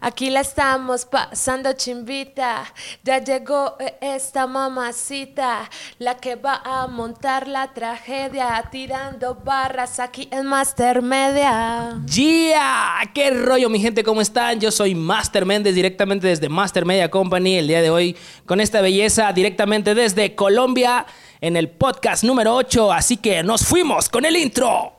Aquí la estamos pasando chimbita. Ya llegó eh, esta mamacita, la que va a montar la tragedia, tirando barras aquí en Master Media. ¡Yeah! ¿Qué rollo, mi gente? ¿Cómo están? Yo soy Master Méndez, directamente desde Master Media Company, el día de hoy, con esta belleza, directamente desde Colombia, en el podcast número 8. Así que nos fuimos con el intro.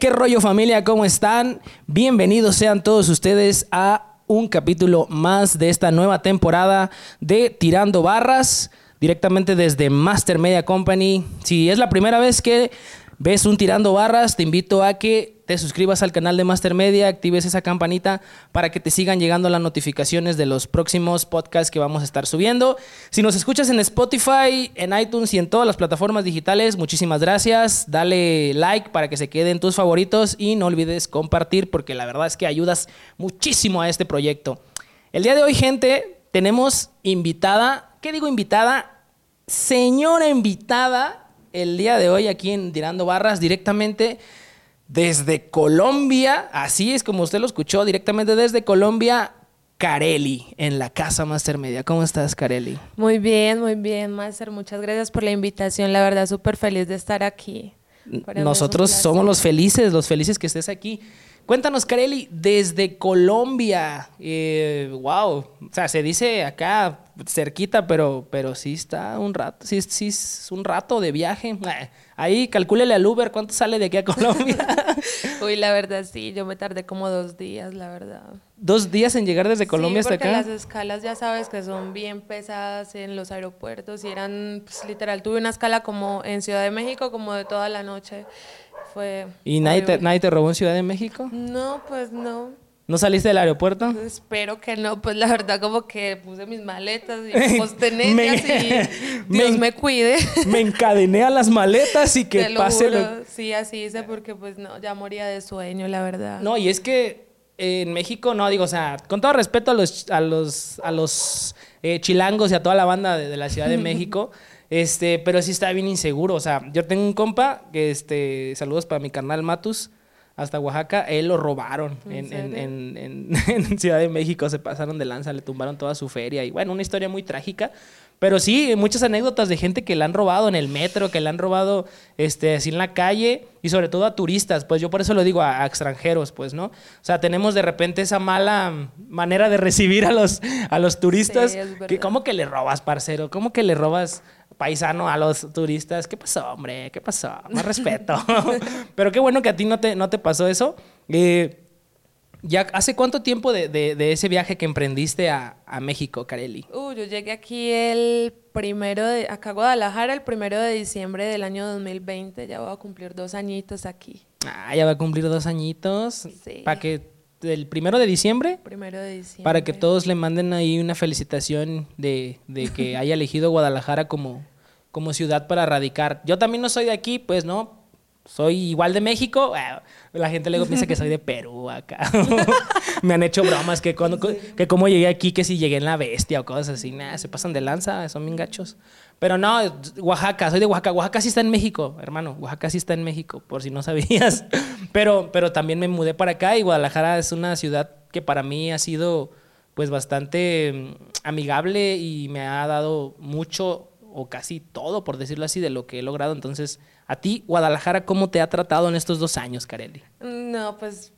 Qué rollo familia, ¿cómo están? Bienvenidos sean todos ustedes a un capítulo más de esta nueva temporada de Tirando Barras, directamente desde Master Media Company. Si es la primera vez que ves un Tirando Barras, te invito a que te suscribas al canal de Master Media, actives esa campanita para que te sigan llegando las notificaciones de los próximos podcasts que vamos a estar subiendo. Si nos escuchas en Spotify, en iTunes y en todas las plataformas digitales, muchísimas gracias. Dale like para que se queden tus favoritos y no olvides compartir porque la verdad es que ayudas muchísimo a este proyecto. El día de hoy, gente, tenemos invitada, ¿qué digo invitada? Señora invitada el día de hoy aquí en Tirando Barras directamente desde Colombia, así es como usted lo escuchó, directamente desde Colombia, Carelli, en la Casa Master Media. ¿Cómo estás, Carelli? Muy bien, muy bien, Master. Muchas gracias por la invitación. La verdad, súper feliz de estar aquí. Para Nosotros somos los felices, los felices que estés aquí. Cuéntanos, Carelli, desde Colombia. Eh, wow, o sea, se dice acá cerquita, pero, pero sí está un rato, sí, sí es un rato de viaje. Ahí calcúlele al Uber cuánto sale de aquí a Colombia. Uy, la verdad sí, yo me tardé como dos días, la verdad. ¿Dos días en llegar desde Colombia sí, hasta acá? las escalas ya sabes que son bien pesadas en los aeropuertos y eran, pues, literal, tuve una escala como en Ciudad de México como de toda la noche. Fue ¿Y nadie te, nadie te robó en Ciudad de México? No, pues no. ¿No saliste del aeropuerto? Espero que no, pues la verdad como que puse mis maletas y postené y Dios me, cuide. Me encadené a las maletas y que pase Sí, así hice porque pues no, ya moría de sueño, la verdad. No, y es que en México, no, digo, o sea, con todo respeto a los, a los, a los eh, chilangos y a toda la banda de, de la Ciudad de México, este, pero sí está bien inseguro, o sea, yo tengo un compa que, este, saludos para mi carnal Matus, hasta Oaxaca, él lo robaron en, en, en, Ciudad de México, se pasaron de lanza, le tumbaron toda su feria y bueno, una historia muy trágica, pero sí, muchas anécdotas de gente que le han robado en el metro, que le han robado este, así en la calle y sobre todo a turistas, pues yo por eso lo digo a, a extranjeros, pues, ¿no? O sea, tenemos de repente esa mala manera de recibir a los, a los turistas, sí, que ¿cómo que le robas, parcero? ¿Cómo que le robas paisano a los turistas. ¿Qué pasó, hombre? ¿Qué pasó? Más respeto. Pero qué bueno que a ti no te, no te pasó eso. Eh, ¿Ya hace cuánto tiempo de, de, de, ese viaje que emprendiste a, a México, Carelli? Uh, yo llegué aquí el primero de, acá a Guadalajara el primero de diciembre del año 2020. Ya voy a cumplir dos añitos aquí. Ah, ya va a cumplir dos añitos. Sí. Para que el primero de diciembre. Primero de diciembre. Para que todos le manden ahí una felicitación de, de que haya elegido Guadalajara como, como ciudad para radicar. Yo también no soy de aquí, pues no. Soy igual de México. La gente luego piensa que soy de Perú acá. Me han hecho bromas que cuando que cómo llegué aquí, que si llegué en la bestia o cosas así. Nah, se pasan de lanza, son bien gachos. Pero no, Oaxaca, soy de Oaxaca. Oaxaca sí está en México, hermano. Oaxaca sí está en México, por si no sabías. Pero, pero también me mudé para acá y Guadalajara es una ciudad que para mí ha sido pues bastante amigable y me ha dado mucho o casi todo, por decirlo así, de lo que he logrado. Entonces, a ti, Guadalajara, ¿cómo te ha tratado en estos dos años, Carelli? No, pues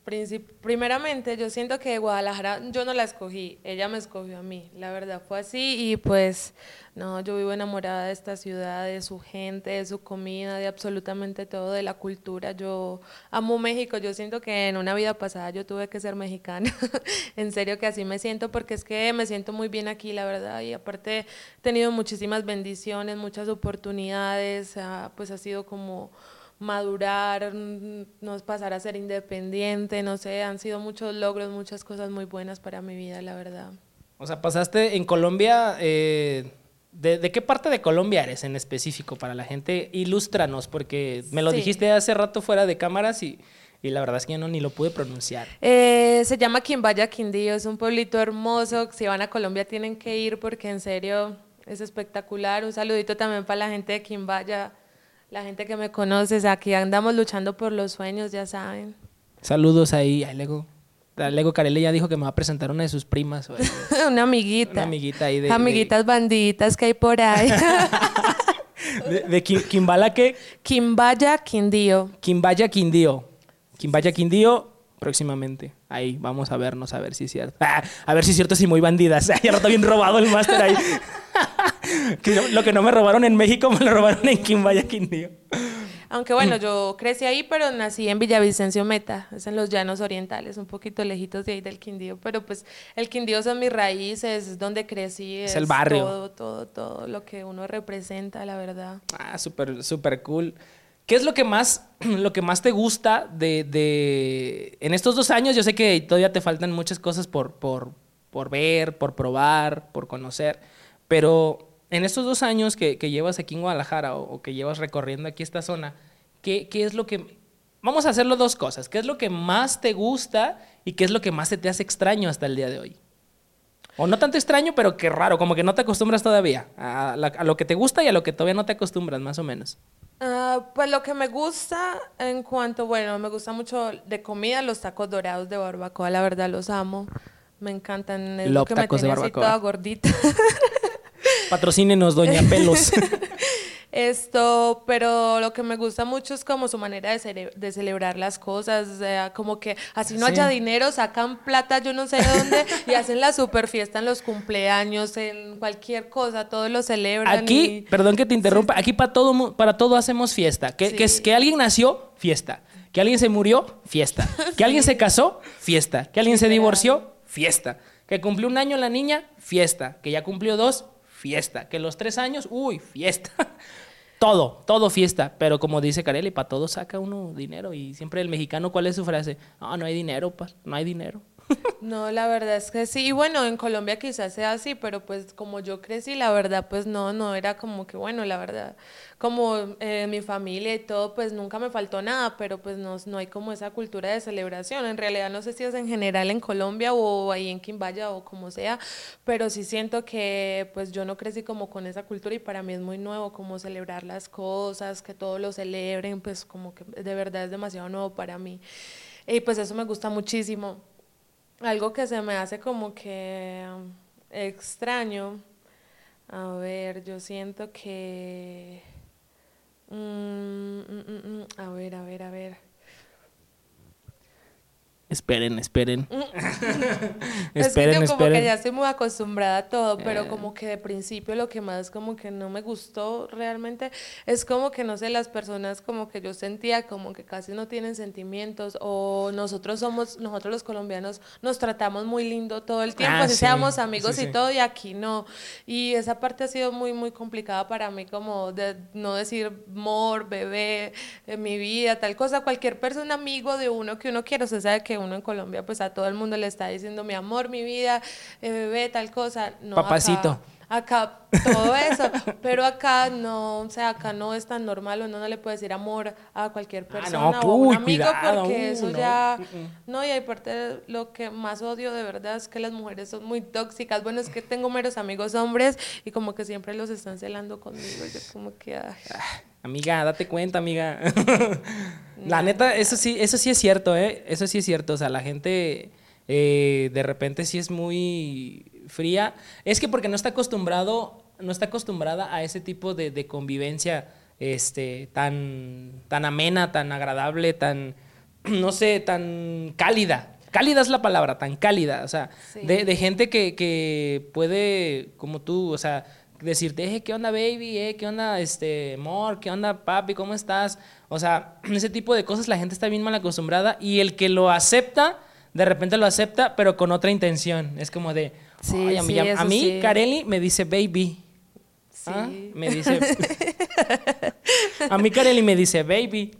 primeramente yo siento que Guadalajara, yo no la escogí, ella me escogió a mí, la verdad fue así y pues no, yo vivo enamorada de esta ciudad, de su gente, de su comida, de absolutamente todo, de la cultura. Yo amo México, yo siento que en una vida pasada yo tuve que ser mexicana, en serio que así me siento porque es que me siento muy bien aquí, la verdad, y aparte he tenido muchísimas bendiciones, muchas oportunidades, pues ha sido como madurar, nos pasar a ser independiente, no sé, han sido muchos logros, muchas cosas muy buenas para mi vida, la verdad. O sea, pasaste en Colombia, eh, ¿de, ¿de, qué parte de Colombia eres en específico para la gente? Ilústranos, porque me lo sí. dijiste hace rato fuera de cámaras y y la verdad es que yo no ni lo pude pronunciar. Eh, se llama Quimbaya Quindío, es un pueblito hermoso. Si van a Colombia tienen que ir porque en serio es espectacular. Un saludito también para la gente de Quimbaya, la gente que me conoce. Aquí andamos luchando por los sueños, ya saben. Saludos ahí, a Lego. Lego Carelli ya dijo que me va a presentar una de sus primas. una amiguita. Una amiguita ahí de... Amiguitas bandiditas que hay por ahí. ¿De, de Kimbala qué? Kimbaya Quindío. Kimbaya Quindío. Kimbaya Quindío próximamente. Ahí, vamos a vernos, a ver si es cierto. Ah, a ver si es cierto, si muy bandidas. Ya está bien robado el máster ahí. lo que no me robaron en México me lo robaron en Kimbaya Quindío. Aunque bueno, yo crecí ahí, pero nací en Villavicencio Meta, es en los llanos orientales, un poquito lejitos de ahí del Quindío, pero pues el Quindío son mis raíces, es donde crecí. Es, el barrio. Todo, todo, todo lo que uno representa, la verdad. Ah, súper, súper cool. ¿Qué es lo que más, lo que más te gusta de, de, En estos dos años, yo sé que todavía te faltan muchas cosas por, por, por ver, por probar, por conocer, pero en estos dos años que, llevas aquí en Guadalajara o, que llevas recorriendo aquí esta zona, ¿qué, es lo que... Vamos a hacerlo dos cosas. ¿Qué es lo que más te gusta y qué es lo que más se te hace extraño hasta el día de hoy? O no tanto extraño, pero que raro, como que no te acostumbras todavía a, lo que te gusta y a lo que todavía no te acostumbras, más o menos. Ah, pues lo que me gusta en cuanto, bueno, me gusta mucho de comida, los tacos dorados de barbacoa, la verdad los amo. Me encantan. Es lo que me tiene así toda gordita. Patrocínenos, Doña Pelos. Esto, pero lo que me gusta mucho es como su manera de, de celebrar las cosas, o sea, como que así no haya dinero, sacan plata yo no sé de dónde y hacen la super fiesta en los cumpleaños, en cualquier cosa, todos lo celebran. Aquí, perdón que te interrumpa, aquí para todo, para todo hacemos fiesta. Que, que, que alguien nació, fiesta. Que alguien se murió, fiesta. Que alguien se casó, fiesta. Que alguien se divorció, fiesta. Que cumplió un año la niña, fiesta. Que ya cumplió dos, fiesta. Que los tres años, uy, fiesta. todo, todo fiesta. Pero como dice Carelli, para todo saca uno dinero. Y siempre el mexicano, ¿cuál es su frase? Ah, no hay dinero, no hay dinero. No, la verdad es que sí. Y bueno, en Colombia quizás sea así, pero pues como yo crecí, la verdad, pues no, no era como que, bueno, la verdad, como eh, mi familia y todo, pues nunca me faltó nada, pero pues no, no hay como esa cultura de celebración. En realidad no sé si es en general en Colombia o ahí en Quimbaya o como sea, pero sí siento que pues yo no crecí como con esa cultura y para mí es muy nuevo como celebrar las cosas, que todos lo celebren, pues como que de verdad es demasiado nuevo para mí. Y pues eso me gusta muchísimo algo que se me hace como que um, extraño. A ver, yo siento que... Mm, mm, mm, a ver, a ver, a ver. Esperen, esperen. es que yo como que ya estoy muy acostumbrada a todo, pero eh. como que de principio lo que más como que no me gustó realmente es como que no sé, las personas como que yo sentía como que casi no tienen sentimientos o nosotros somos, nosotros los colombianos nos tratamos muy lindo todo el tiempo, ah, así seamos amigos y todo y aquí no. Y esa parte ha sido muy, muy complicada para mí como de no decir mor, bebé, en mi vida, tal cosa, cualquier persona amigo de uno que uno quiere, o sea, sabe que uno en Colombia pues a todo el mundo le está diciendo mi amor, mi vida, eh, bebé, tal cosa. No, Papacito. Acá, todo eso, pero acá no, o sea, acá no es tan normal, uno no le puede decir amor a cualquier ah, persona o a un amigo porque eso ya, no, y aparte lo que más odio de verdad es que las mujeres son muy tóxicas, bueno, es que tengo meros amigos hombres y como que siempre los están celando conmigo, yo como que... Ah, amiga, date cuenta, amiga. La neta, eso sí, eso sí es cierto, ¿eh? Eso sí es cierto. O sea, la gente eh, de repente sí es muy fría. Es que porque no está acostumbrado, no está acostumbrada a ese tipo de, convivencia este, tan, tan amena, tan agradable, tan, no sé, tan cálida. Cálida es la palabra, tan cálida. O sea, de, gente que, que puede, como tú, o sea, decirte, ¿qué onda, baby? Eh, ¿Qué onda, este, amor? ¿Qué onda, papi? ¿Cómo estás? O sea, ese tipo de cosas la gente está bien mal acostumbrada y el que lo acepta, de repente lo acepta, pero con otra intención. Es como de, sí, a mí, a mí Kareli me dice baby. Sí. ¿Ah? Me dice. a mí Kareli me dice baby.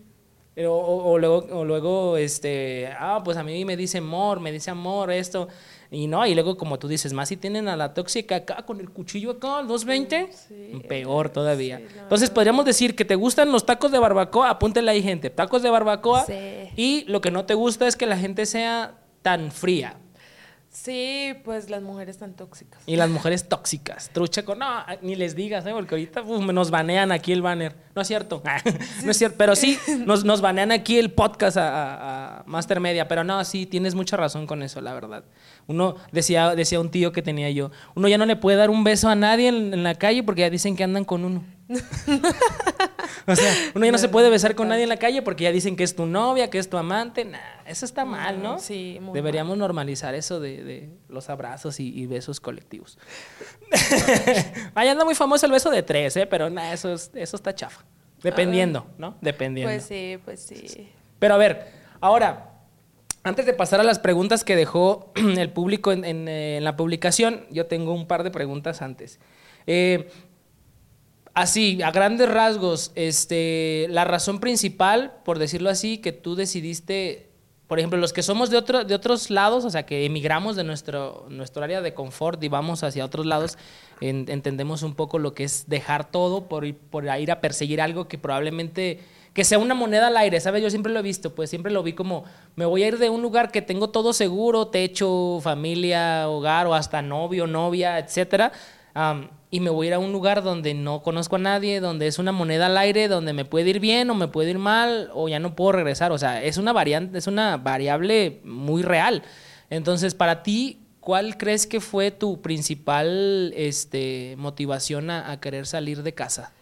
O, luego, o luego, este, ah, pues a mí me dice amor, me dice amor, esto. Y no, y luego como tú dices, más si tienen a la tóxica acá con el cuchillo acá, 220, sí, peor todavía. Entonces podríamos decir que te gustan los tacos de barbacoa, apúntele ahí gente, tacos de barbacoa. Y lo que no te gusta es que la gente sea tan fría. Sí, pues las mujeres tan tóxicas. Y las mujeres tóxicas. Trucha con. No, ni les digas, ¿eh? porque ahorita nos banean aquí el banner. No es cierto. no es cierto. Pero sí, nos, nos banean aquí el podcast a, a, Master Media. Pero no, sí, tienes mucha razón con eso, la verdad. Uno, decía, decía un tío que tenía yo, uno ya no le puede dar un beso a nadie en, la calle porque ya dicen que andan con uno. O sea, uno ya no se puede besar con nadie en la calle porque ya dicen que es tu novia, que es tu amante. Nah, eso está mal, ¿no? Sí, Deberíamos normalizar eso de, los abrazos y, besos colectivos. Ahí anda muy famoso el beso de tres, ¿eh? Pero nada, eso, eso está chafa. Dependiendo, ¿no? Dependiendo. Pues sí, pues sí. Pero a ver, ahora, antes de pasar a las preguntas que dejó el público eh, en, la publicación, yo tengo un par de preguntas antes. Eh, así, a grandes rasgos, este, la razón principal, por decirlo así, que tú decidiste, por ejemplo, los que somos de, otro, de otros lados, o sea, que emigramos de nuestro, nuestro área de confort y vamos hacia otros lados, entendemos un poco lo que es dejar todo por, por ir a perseguir algo que probablemente que sea una moneda al aire, ¿sabes? Yo siempre lo he visto, pues siempre lo vi como, me voy a ir de un lugar que tengo todo seguro, techo, familia, hogar o hasta novio, novia, etcétera, y me voy a ir a un lugar donde no conozco a nadie, donde es una moneda al aire, donde me puede ir bien o me puede ir mal o ya no puedo regresar, o sea, es una variante, es una variable muy real. Entonces, para ti, ¿cuál crees que fue tu principal este, motivación a querer salir de casa?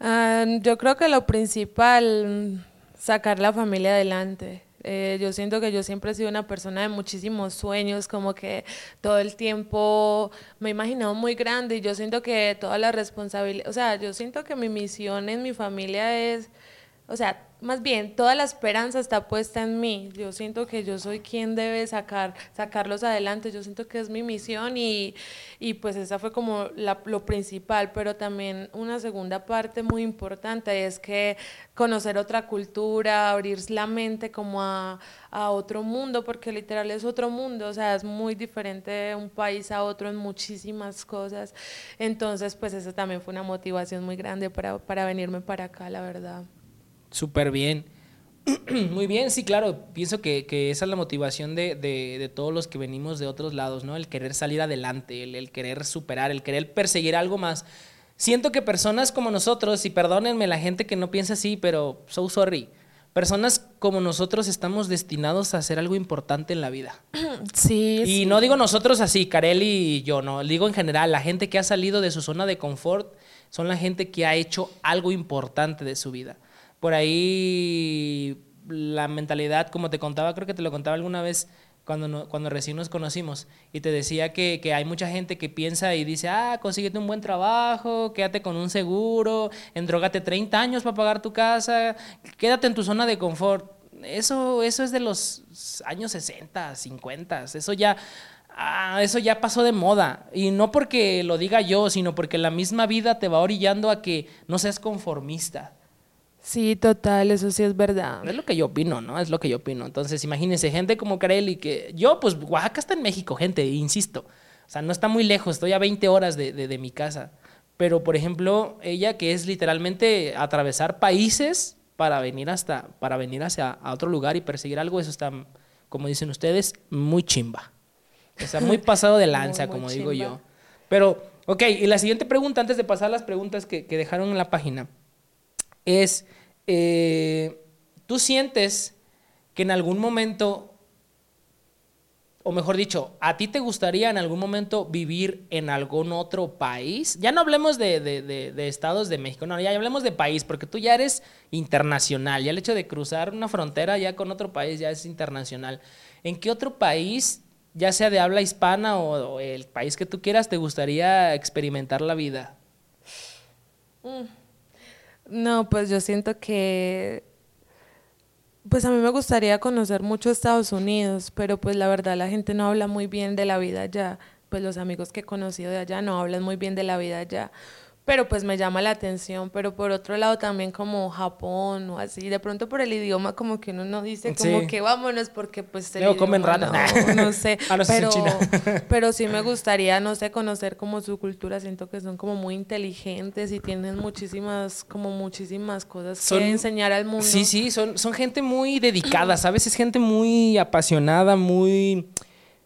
Ah, yo creo que lo principal, sacar la familia adelante. Eh, yo siento que yo siempre he sido una persona de muchísimos sueños, como que todo el tiempo me he imaginado muy grande y yo siento que toda la responsabilidad, o sea, yo siento que mi misión en mi familia es, o sea, más bien, toda la esperanza está puesta en mí. Yo siento que yo soy quien debe sacar, sacarlos adelante. Yo siento que es mi misión y, y pues esa fue como lo principal. Pero también una segunda parte muy importante es que conocer otra cultura, abrir la mente como a, a otro mundo, porque literal es otro mundo. O sea, es muy diferente de un país a otro en muchísimas cosas. Entonces, pues eso también fue una motivación muy grande para, para venirme para acá, la verdad. Súper bien. Muy bien, sí, claro. Pienso que, esa es la motivación de, todos los que venimos de otros lados, ¿no? El querer salir adelante, el, querer superar, el querer perseguir algo más. Siento que personas como nosotros, y perdónenme la gente que no piensa así, pero so sorry. Personas como nosotros estamos destinados a hacer algo importante en la vida. Sí. Y no digo nosotros así, Kareli y yo, no. Digo en general, la gente que ha salido de su zona de confort son la gente que ha hecho algo importante de su vida por ahí la mentalidad, como te contaba, creo que te lo contaba alguna vez cuando, cuando recién nos conocimos, y te decía que, hay mucha gente que piensa y dice, ah, consíguete un buen trabajo, quédate con un seguro, endrógate 30 años para pagar tu casa, quédate en tu zona de confort. Eso, eso es de los años 60, 50, eso ya... Ah, eso ya pasó de moda. Y no porque lo diga yo, sino porque la misma vida te va orillando a que no seas conformista. Sí, total, eso sí es verdad. Es lo que yo opino, ¿no? Es lo que yo opino. Entonces, imagínense, gente como Kareli, que yo, pues, Oaxaca está en México, gente, insisto. O sea, no está muy lejos, estoy a 20 horas de, de, mi casa. Pero, por ejemplo, ella que es literalmente atravesar países para venir hasta, para venir hacia a otro lugar y perseguir algo, eso está, como dicen ustedes, muy chimba. O sea, muy pasado de lanza, como digo yo. Pero, ok, y la siguiente pregunta, antes de pasar a las preguntas que, que dejaron en la página es, eh, tú sientes que en algún momento, o mejor dicho, ¿a ti te gustaría en algún momento vivir en algún otro país? Ya no hablemos de, estados de México, no, ya hablemos de país, porque tú ya eres internacional, ya el hecho de cruzar una frontera ya con otro país ya es internacional. ¿En qué otro país, ya sea de habla hispana o, el país que tú quieras, te gustaría experimentar la vida? Mm. No, pues yo siento que, pues a mí me gustaría conocer mucho Estados Unidos, pero pues la verdad la gente no habla muy bien de la vida allá, pues los amigos que he conocido de allá no hablan muy bien de la vida allá, pero pues me llama la atención, pero por otro lado también como Japón o así, de pronto por el idioma como que uno no dice como que vámonos porque pues el comen rana. No, no sé, ah, pero, pero sí me gustaría, no sé, conocer como su cultura, siento que son como muy inteligentes y tienen muchísimas, como muchísimas cosas que enseñar al mundo. Sí, sí, son, son gente muy dedicada, ¿sabes? Es gente muy apasionada, muy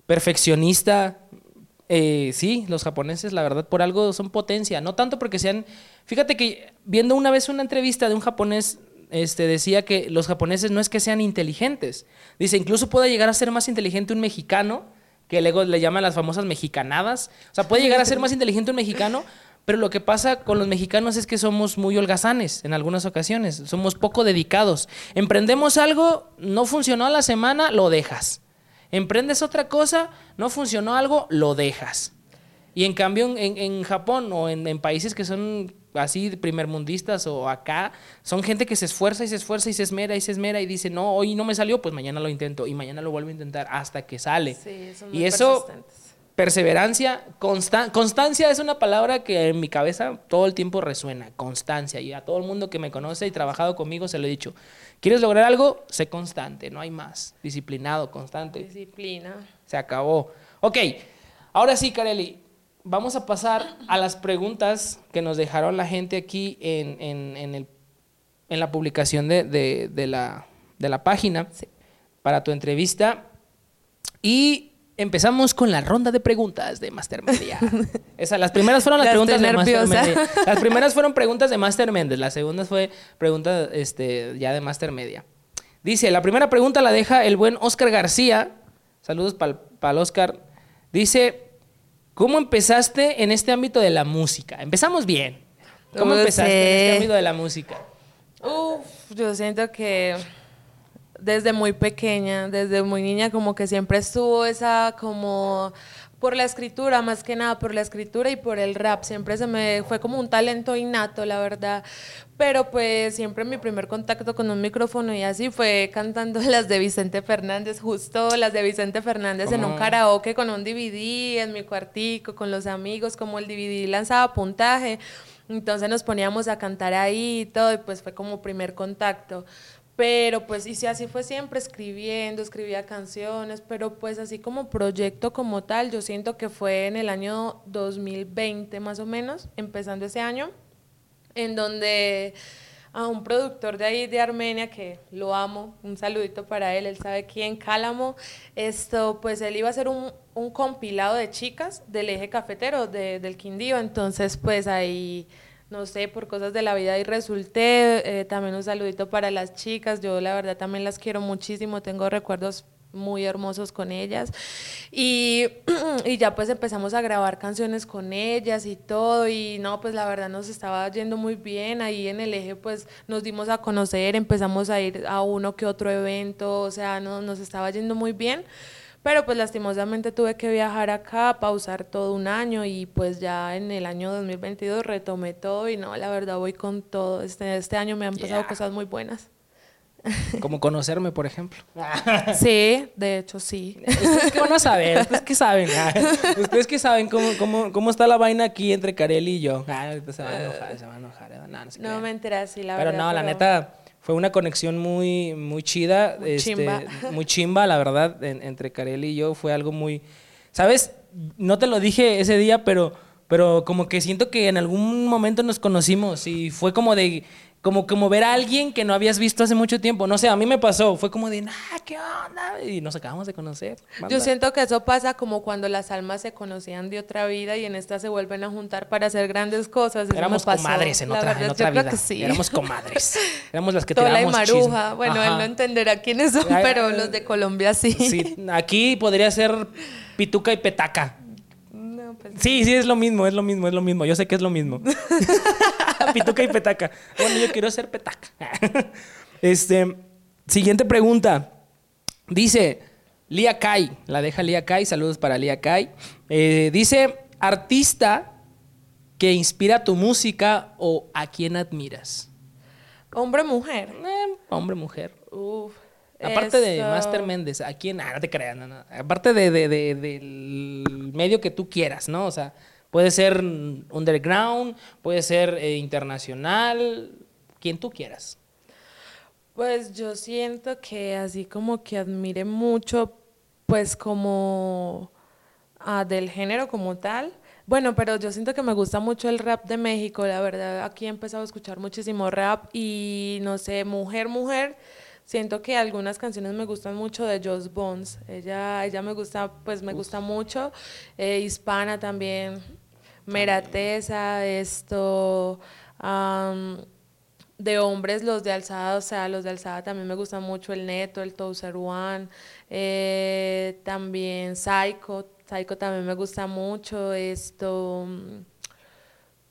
perfeccionista, eh, sí, los japoneses, la verdad, por algo son potencia. No tanto porque sean. Fíjate que viendo una vez una entrevista de un japonés, este, decía que los japoneses no es que sean inteligentes. Dice, incluso puede llegar a ser más inteligente un mexicano, que luego le llaman las famosas mexicanadas. O sea, puede llegar a ser más inteligente un mexicano, pero lo que pasa con los mexicanos es que somos muy holgazanes en algunas ocasiones. Somos poco dedicados. Emprendemos algo, no funcionó a la semana, lo dejas. Emprendes otra cosa, no funcionó algo, lo dejas. Y en cambio en, Japón o en, países que son así primermundistas o acá, son gente que se esfuerza y se esfuerza y se esmera y se esmera y dice, no, hoy no me salió, pues mañana lo intento y mañana lo vuelvo a intentar hasta que sale. y eso, perseverancia, constancia es una palabra que en mi cabeza todo el tiempo resuena, constancia. Y a todo el mundo que me conoce y trabajado conmigo se lo he dicho. ¿Quieres lograr algo? Sé constante, no hay más. Disciplinado, constante. Disciplina. Se acabó. Ok, ahora sí, Kareli, vamos a pasar a las preguntas que nos dejaron la gente aquí en, en, la publicación de, la, de la página para tu entrevista. Y Empezamos con la ronda de preguntas de Master Media. las primeras fueron las preguntas de Master Media. Las primeras fueron preguntas de Master Méndez, la segunda fue pregunta este, ya de Master Media. Dice, la primera pregunta la deja el buen Oscar García. Saludos para el Oscar. Dice, ¿cómo empezaste en este ámbito de la música? Empezamos bien. ¿Cómo empezaste en este ámbito de la música? Uf, yo siento que desde muy pequeña, desde muy niña, como que siempre estuvo esa como por la escritura, más que nada por la escritura y por el rap. Siempre se me fue como un talento innato, la verdad. Pero pues siempre mi primer contacto con un micrófono y así fue cantando las de Vicente Fernández, justo las de Vicente Fernández en un karaoke con un DVD en mi cuartico, con los amigos, como el DVD lanzaba puntaje. Entonces nos poníamos a cantar ahí y todo, y pues fue como primer contacto. Pero pues, y si así fue siempre, escribiendo, escribía canciones, pero pues así como proyecto como tal, yo siento que fue en el año 2020 más o menos, empezando ese año, en donde a un productor de ahí de Armenia, que lo amo, un saludito para él, él sabe quién, Cálamo, esto, pues él iba a hacer un, un compilado de chicas del eje cafetero de, del Quindío, entonces pues ahí no sé, por cosas de la vida y resulté. Eh, también un saludito para las chicas, yo la verdad también las quiero muchísimo, tengo recuerdos muy hermosos con ellas. Y, y, ya pues empezamos a grabar canciones con ellas y todo. Y no, pues la verdad nos estaba yendo muy bien. Ahí en el eje pues nos dimos a conocer, empezamos a ir a uno que otro evento, o sea, no, nos estaba yendo muy bien. Pero pues lastimosamente tuve que viajar acá, pausar todo un año y pues ya en el año 2022 retomé todo y no, la verdad voy con todo. Este, este año me han pasado cosas muy buenas. Como conocerme, por ejemplo. Sí, de hecho sí. Ustedes que van a saber, ustedes que saben. Ustedes que saben cómo, cómo, cómo está la vaina aquí entre Kareli y yo. Ah, se va a enojar, se va a enojar. No, me enteras, sí, la pero verdad. No, la neta fue una conexión muy, muy chida, muy, este, chimba. muy chimba, la verdad, entre Kareli y yo. Fue algo muy... ¿Sabes? No te lo dije ese día, pero, pero como que siento que en algún momento nos conocimos y fue como de como, como ver a alguien que no habías visto hace mucho tiempo. No sé, a mí me pasó. Fue como de, ah, ¿qué onda? Y nos acabamos de conocer. Yo siento que eso pasa como cuando las almas se conocían de otra vida y en esta se vuelven a juntar para hacer grandes cosas. Éramos comadres en otra, en otra vida. Éramos comadres. Éramos las que Tola y Maruja. Bueno, él no entenderá quiénes son, pero los de Colombia sí. Sí, aquí podría ser Pituca y Petaca. Pues sí, sí, es lo mismo, es lo mismo, es lo mismo. Yo sé que es lo mismo. Pituca y petaca. Bueno, yo quiero ser petaca. este, siguiente pregunta. Dice Lía Kai, la deja Lía Kai, saludos para Lía Kai. Eh, dice, artista que inspira tu música o a quién admiras. Hombre, mujer. Eh, hombre, mujer. Uf. Aparte de Master Méndez, ¿a quién? Ah, no te creas, no, no. Aparte de, del medio que tú quieras, ¿no? O sea, Puede ser underground, puede ser eh, internacional, quien tú quieras. Pues yo siento que así como que admire mucho, pues como del género como tal. Bueno, pero yo siento que me gusta mucho el rap de México, la verdad. Aquí he empezado a escuchar muchísimo rap y no sé, mujer, mujer. Siento que algunas canciones me gustan mucho de Joss Bones. Ella, ella me gusta, pues me gusta mucho. Eh, hispana también. Meratesa, esto. de hombres, los de alzada, o sea, los de alzada también me gustan mucho. El Neto, el Touser One. Eh, también Psycho. Psycho también me gusta mucho. Esto.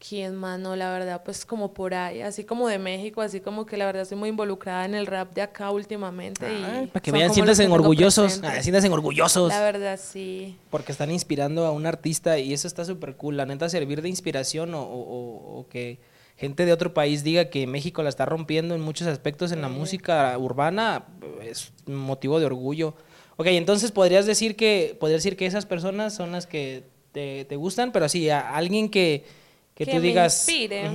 ¿Quién más? No, la verdad, pues como por ahí, así como de México, así como que la verdad estoy muy involucrada en el rap de acá últimamente. y para que vean, siéntanse orgullosos, ah, siéntanse orgullosos. La verdad, sí. Porque están inspirando a un artista y eso está súper cool. La neta, servir de inspiración o, que gente de otro país diga que México la está rompiendo en muchos aspectos en la música urbana es motivo de orgullo. Ok, entonces podrías decir que, podrías decir que esas personas son las que te, te gustan, pero sí, a alguien que que, tú digas,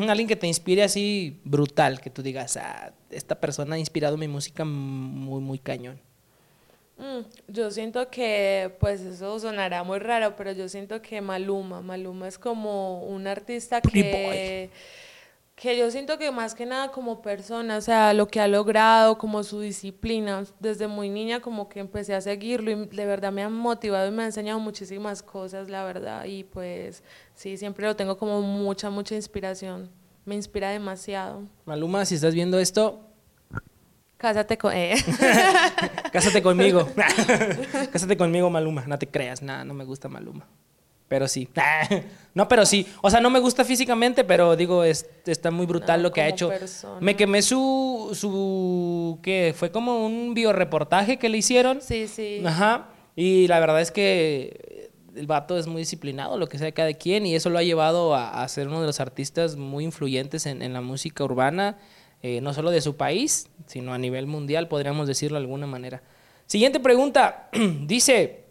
alguien que te inspire así brutal, que tú digas, ah, esta persona ha inspirado mi música muy, muy cañón. Mm, yo siento que, pues eso sonará muy raro, pero yo siento que Maluma, Maluma es como un artista que que yo siento que más que nada como persona, o sea, lo que ha logrado, como su disciplina, desde muy niña como que empecé a seguirlo y de verdad me ha motivado y me ha enseñado muchísimas cosas, la verdad, y pues sí, siempre lo tengo como mucha, mucha inspiración, me inspira demasiado. Maluma, si estás viendo esto... Cásate con... Eh. Cásate conmigo. Cásate conmigo, Maluma, no te creas, nada, no me gusta Maluma. Pero sí. no, pero sí. O sea, no me gusta físicamente, pero digo, está muy brutal lo que ha hecho. Me quemé su, su, ¿qué? Fue como un bioreportaje que le hicieron. Sí, sí. Ajá. Y la verdad es que el vato es muy disciplinado, lo que sea cada quien, y eso lo ha llevado a, ser uno de los artistas muy influyentes en, la música urbana, eh, no solo de su país, sino a nivel mundial, podríamos decirlo de alguna manera. Siguiente pregunta. Dice...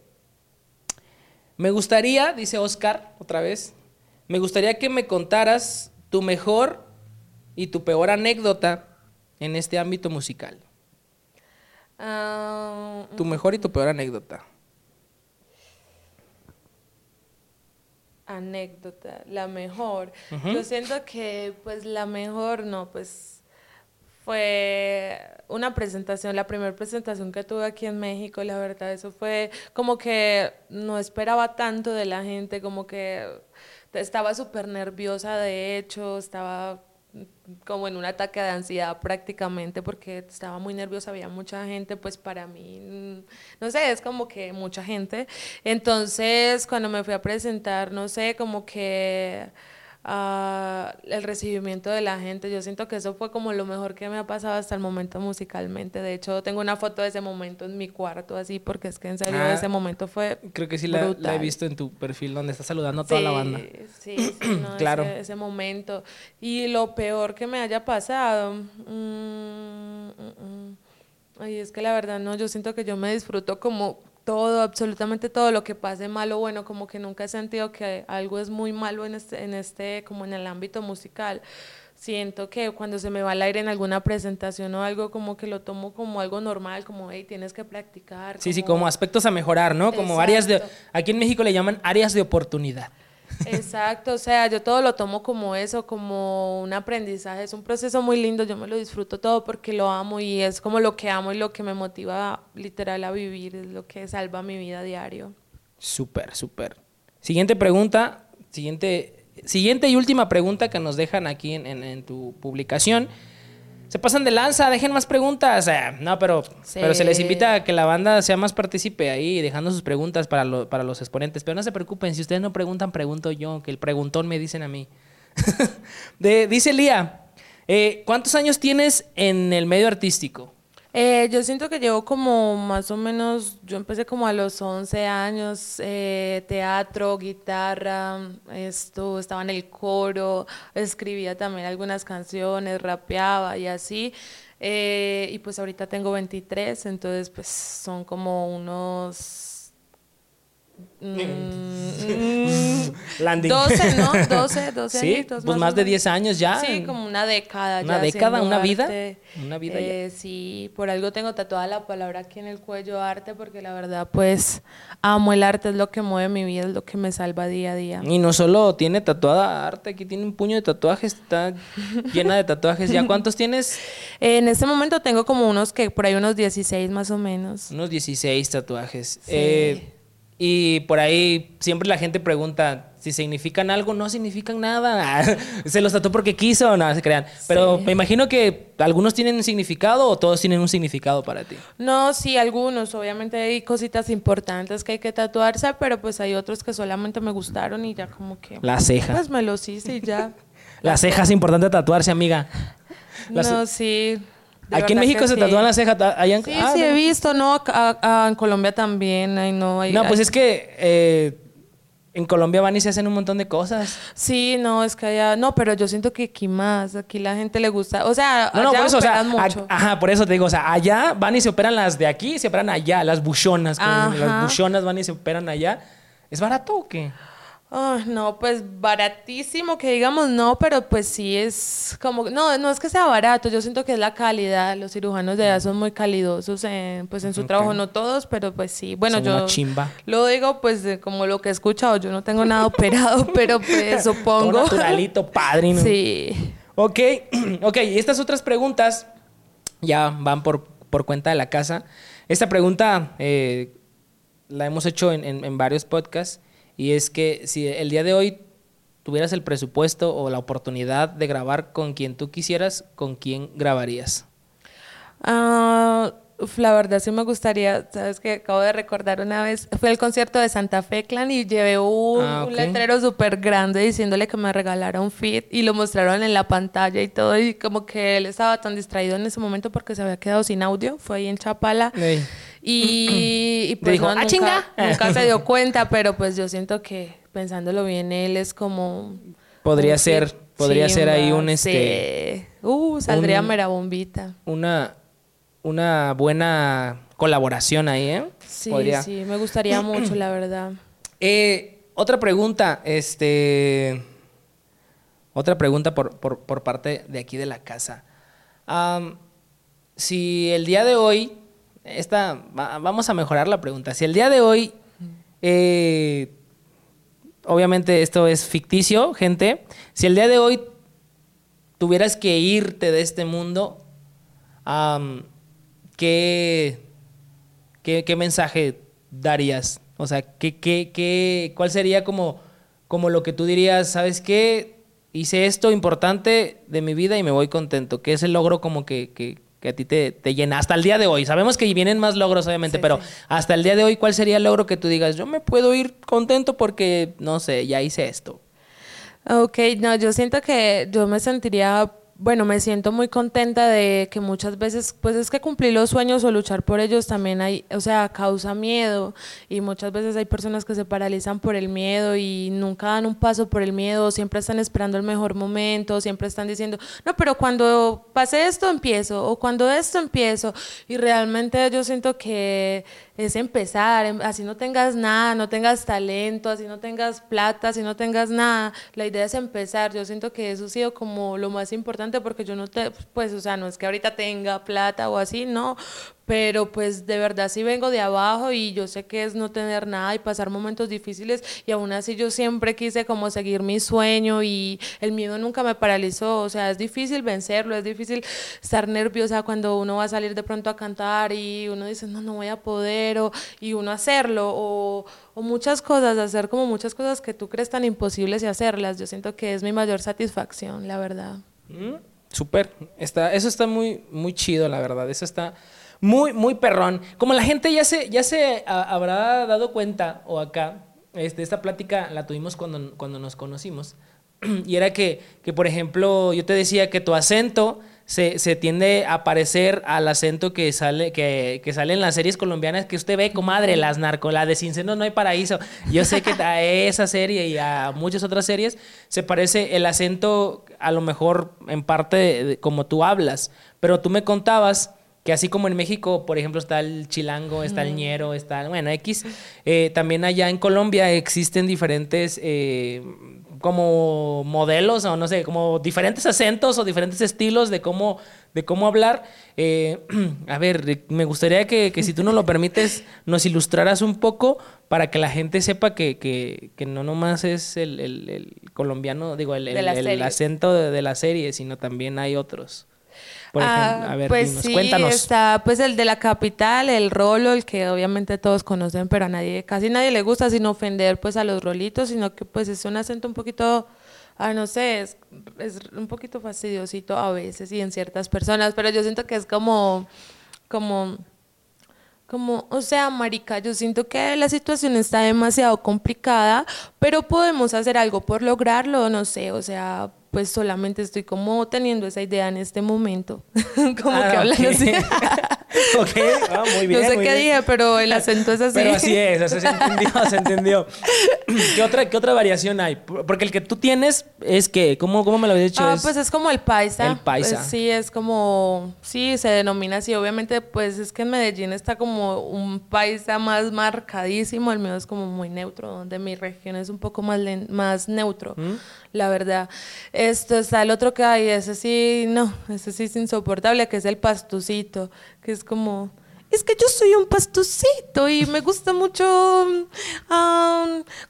Me gustaría, dice Oscar otra vez, me gustaría que me contaras tu mejor y tu peor anécdota en este ámbito musical. Ah, tu mejor y tu peor anécdota. Anécdota, la mejor. Yo siento que pues la mejor, no, pues fue una presentación, la primera presentación que tuve aquí en México, la verdad, eso fue como que no esperaba tanto de la gente, como que estaba súper nerviosa, de hecho, estaba como en un ataque de ansiedad prácticamente porque estaba muy nerviosa, había mucha gente, pues para mí, no sé, es como que mucha gente. Entonces, cuando me fui a presentar, no sé, como que el recibimiento de la gente. Yo siento que eso fue como lo mejor que me ha pasado hasta el momento musicalmente. De hecho, tengo una foto de ese momento en mi cuarto, así, porque es que en serio ah, ese momento fue. Creo que sí la, he visto en tu perfil donde estás saludando a toda la banda. Sí, sí, claro. Ese, momento. Y lo peor que me haya pasado. Mm, mm, mm, ay, es que la verdad, no, yo siento que yo me disfruto como todo, absolutamente todo lo que pase malo o bueno, como que nunca he sentido que algo es muy malo en este, en este, como en el ámbito musical. Siento que cuando se me va el aire en alguna presentación o algo, como que lo tomo como algo normal, como, hey, tienes que practicar. Sí, sí, como aspectos a mejorar, ¿no? Como áreas de, aquí en México le llaman áreas de oportunidad. Exacto, o sea, yo todo lo tomo como eso, como un aprendizaje, es un proceso muy lindo, yo me lo disfruto todo porque lo amo y es como lo que amo y lo que me motiva literal a vivir, es lo que salva mi vida diario. Súper, súper. Siguiente pregunta, siguiente, siguiente y última pregunta que nos dejan aquí en tu publicación se pasan de lanza, dejen más preguntas. no, pero, pero se les invita a que la banda sea más partícipe ahí, dejando sus preguntas para, para los exponentes. Pero no se preocupen, si ustedes no preguntan, pregunto yo, que el preguntón me dicen a mí. dice Lía, eh, ¿cuántos años tienes en el medio artístico? Eh, yo siento que llevo como más o menos, yo empecé como a los 11 años, eh, teatro, guitarra, esto, estaba en el coro, escribía también algunas canciones, rapeaba y así. Eh, y pues ahorita tengo 23, entonces pues son como unos Mm, Landing. 12, ¿no? 12, 12 Sí, añitos. pues más de menos. 10 años ya. Sí, como una década. ¿Una ya década? ¿Una vida? Una vida ya. Eh, Sí, por algo tengo tatuada la palabra aquí en el cuello arte, porque la verdad, pues, amo el arte, es lo que mueve mi vida, es lo que me salva día a día. Y no solo tiene tatuada arte, aquí tiene un puño de tatuajes, está llena de tatuajes. ¿Ya cuántos tienes? En este momento tengo como unos que, por ahí unos 16 más o menos. Unos 16 tatuajes. Sí. Eh, y por ahí siempre la gente pregunta si significan algo, no significan nada. se los tatuó porque quiso, no se crean. Pero Sí. me imagino que algunos tienen un significado o todos tienen un significado para ti. No, sí, algunos. Obviamente hay cositas importantes que hay que tatuarse, pero pues hay otros que solamente me gustaron y ya como que... La ceja. Pues me los hice y ya. La ceja es importante tatuarse, amiga. La No, sí. Aquí en México se sí. tatúan la ceja. ta- allá en- Sí, ah, sí, no. he visto, ¿no? Acá- acá en Colombia también, ay, no. hay- No, pues hay- es que eh, en Colombia van y se hacen un montón de cosas. Sí, no, es que allá... No, pero yo siento que aquí más, aquí la gente le gusta... O sea, No, no, allá por eso, o sea, operan mucho. a- ajá, por eso te digo, o sea, allá van y se operan las de aquí, se operan allá, las buchonas, las buchonas van y se operan allá. ¿Es barato o qué? Ay, no, pues baratísimo que digamos no, pero pues sí es como, no, no es que sea barato, yo siento que es la calidad, los cirujanos de allá son muy calidosos en, pues en su trabajo, no todos, pero pues sí, bueno, Son yo una chimba. lo digo pues de como lo que he escuchado, yo no tengo nada operado, pero pues Todo supongo. naturalito, padrino. Sí. Ok, ok, y estas otras preguntas ya van por, por cuenta de la casa. Esta pregunta eh, la hemos hecho en, en- en varios podcasts y es que si el día de hoy tuvieras el presupuesto o la oportunidad de grabar con quien tú quisieras, ¿con quién grabarías? Uf, la verdad sí me gustaría, sabes que acabo de recordar una vez, fue el concierto de Santa Fe Clan y llevé un, Ah, un letrero súper grande diciéndole que me regalara un fit y lo mostraron en la pantalla y todo y como que él estaba tan distraído en ese momento porque se había quedado sin audio, fue ahí en Chapala. Ey. Y, y pues no, "Ah, nunca, chinga". nunca se dio cuenta, pero pues yo siento que pensándolo bien, él es como... Podría ser- podría ser ahí un, este, sí. Uh, saldría un- mera bombita. Una, una buena colaboración ahí, ¿eh? Sí, Podría. sí, me gustaría mucho, la verdad. Eh, otra pregunta, este. Otra pregunta por, por- por parte de aquí de la casa. Si el día de hoy, esta, va- vamos a mejorar la pregunta. Si el día de hoy, eh, obviamente esto es ficticio, gente. Si el día de hoy tuvieras que irte de este mundo, am, ¿qué, ¿qué, qué mensaje darías? O sea, ¿qué, qué, qué, ¿cuál sería como, como lo que tú dirías, sabes qué? Hice esto importante de mi vida y me voy contento. ¿Qué es el logro como que, que, que a ti te, te llena? Hasta el día de hoy. Sabemos que vienen más logros, obviamente, Sí, pero sí. hasta el día de hoy, ¿cuál sería el logro que tú digas? Yo me puedo ir contento porque, no sé, ya hice esto. Ok, no, yo siento que yo me sentiría, bueno, me siento muy contenta de que muchas veces, pues es que cumplir los sueños o luchar por ellos también hay, o sea, causa miedo. Y muchas veces hay personas que se paralizan por el miedo y nunca dan un paso por el miedo, siempre están esperando el mejor momento, siempre están diciendo, no, pero cuando pase esto empiezo o cuando esto empiezo y realmente yo siento que es empezar, em- así no tengas nada, no tengas talento, así no tengas plata, así no tengas nada, la idea es empezar, yo siento que eso ha sido como lo más importante porque yo no te, pues, o sea, no es que ahorita tenga plata o así, no, pero pues de verdad sí vengo de abajo y yo sé que es no tener nada y pasar momentos difíciles y aún así yo siempre quise como seguir mi sueño y el miedo nunca me paralizó, o sea, es difícil vencerlo, es difícil estar nerviosa cuando uno va a salir de pronto a cantar y uno dice, no, no voy a poder, o, y uno hacerlo, o, o muchas cosas, hacer como muchas cosas que tú crees tan imposibles y hacerlas, yo siento que es mi mayor satisfacción, la verdad. Mm, Súper. Está, eso está muy, muy chido, la verdad. Eso está muy, muy perrón. Como la gente ya se, ya se a- habrá dado cuenta, o acá, este, esta plática la tuvimos cuando, cuando nos conocimos. Y era que, que, por ejemplo, yo te decía que tu acento se, se tiende a parecer al acento que sale, que, que sale en las series colombianas que usted ve, comadre, las narco, la de Sin Senos No Hay Paraíso. Yo sé que a esa serie y a muchas otras series se parece el acento a lo mejor en parte de- de como tú hablas, pero tú me contabas que así como en México, por ejemplo, está el chilango, está el ñero, está, bueno, X, eh, también allá en Colombia existen diferentes eh, como modelos o no sé, como diferentes acentos o diferentes estilos de cómo, de cómo hablar. Eh, a ver, me gustaría que, que, si tú nos lo permites, nos ilustraras un poco para que la gente sepa que, que, que no nomás es el, el, el colombiano, digo, el, el acento de, de la serie, sino también hay otros. Por ejemplo, ah, a ver, pues sí, cuéntanos. Está pues el de la capital, el rolo, el que obviamente todos conocen, pero a nadie, casi nadie le gusta sin ofender pues a los rolitos, sino que pues es un acento un poquito, ah, no sé, es, es un poquito fastidiosito a veces y en ciertas personas, pero yo siento que es como, como como, o sea, marica, yo siento que la situación está demasiado complicada, pero podemos hacer algo por lograrlo, no sé, o sea, pues solamente estoy como teniendo esa idea en este momento. como ah, que hablan así. ok, ah, muy bien. No sé qué dije, pero el acento es así. Pero así es, se entendió, se entendió. ¿Qué otra, ¿Qué otra variación hay? Porque el que tú tienes es que, ¿cómo, cómo me lo habías dicho? Ah, pues es como el paisa. El paisa. Pues sí, es como, sí, se denomina así. Obviamente, pues es que en Medellín está como un paisa más marcadísimo. El mío es como muy neutro, donde mi región es un poco más, más neutro. ¿Mm? la verdad. Esto está el otro que hay, ese sí, no, ese sí es insoportable, que es el pastucito, que es como, es que yo soy un pastucito y me gusta mucho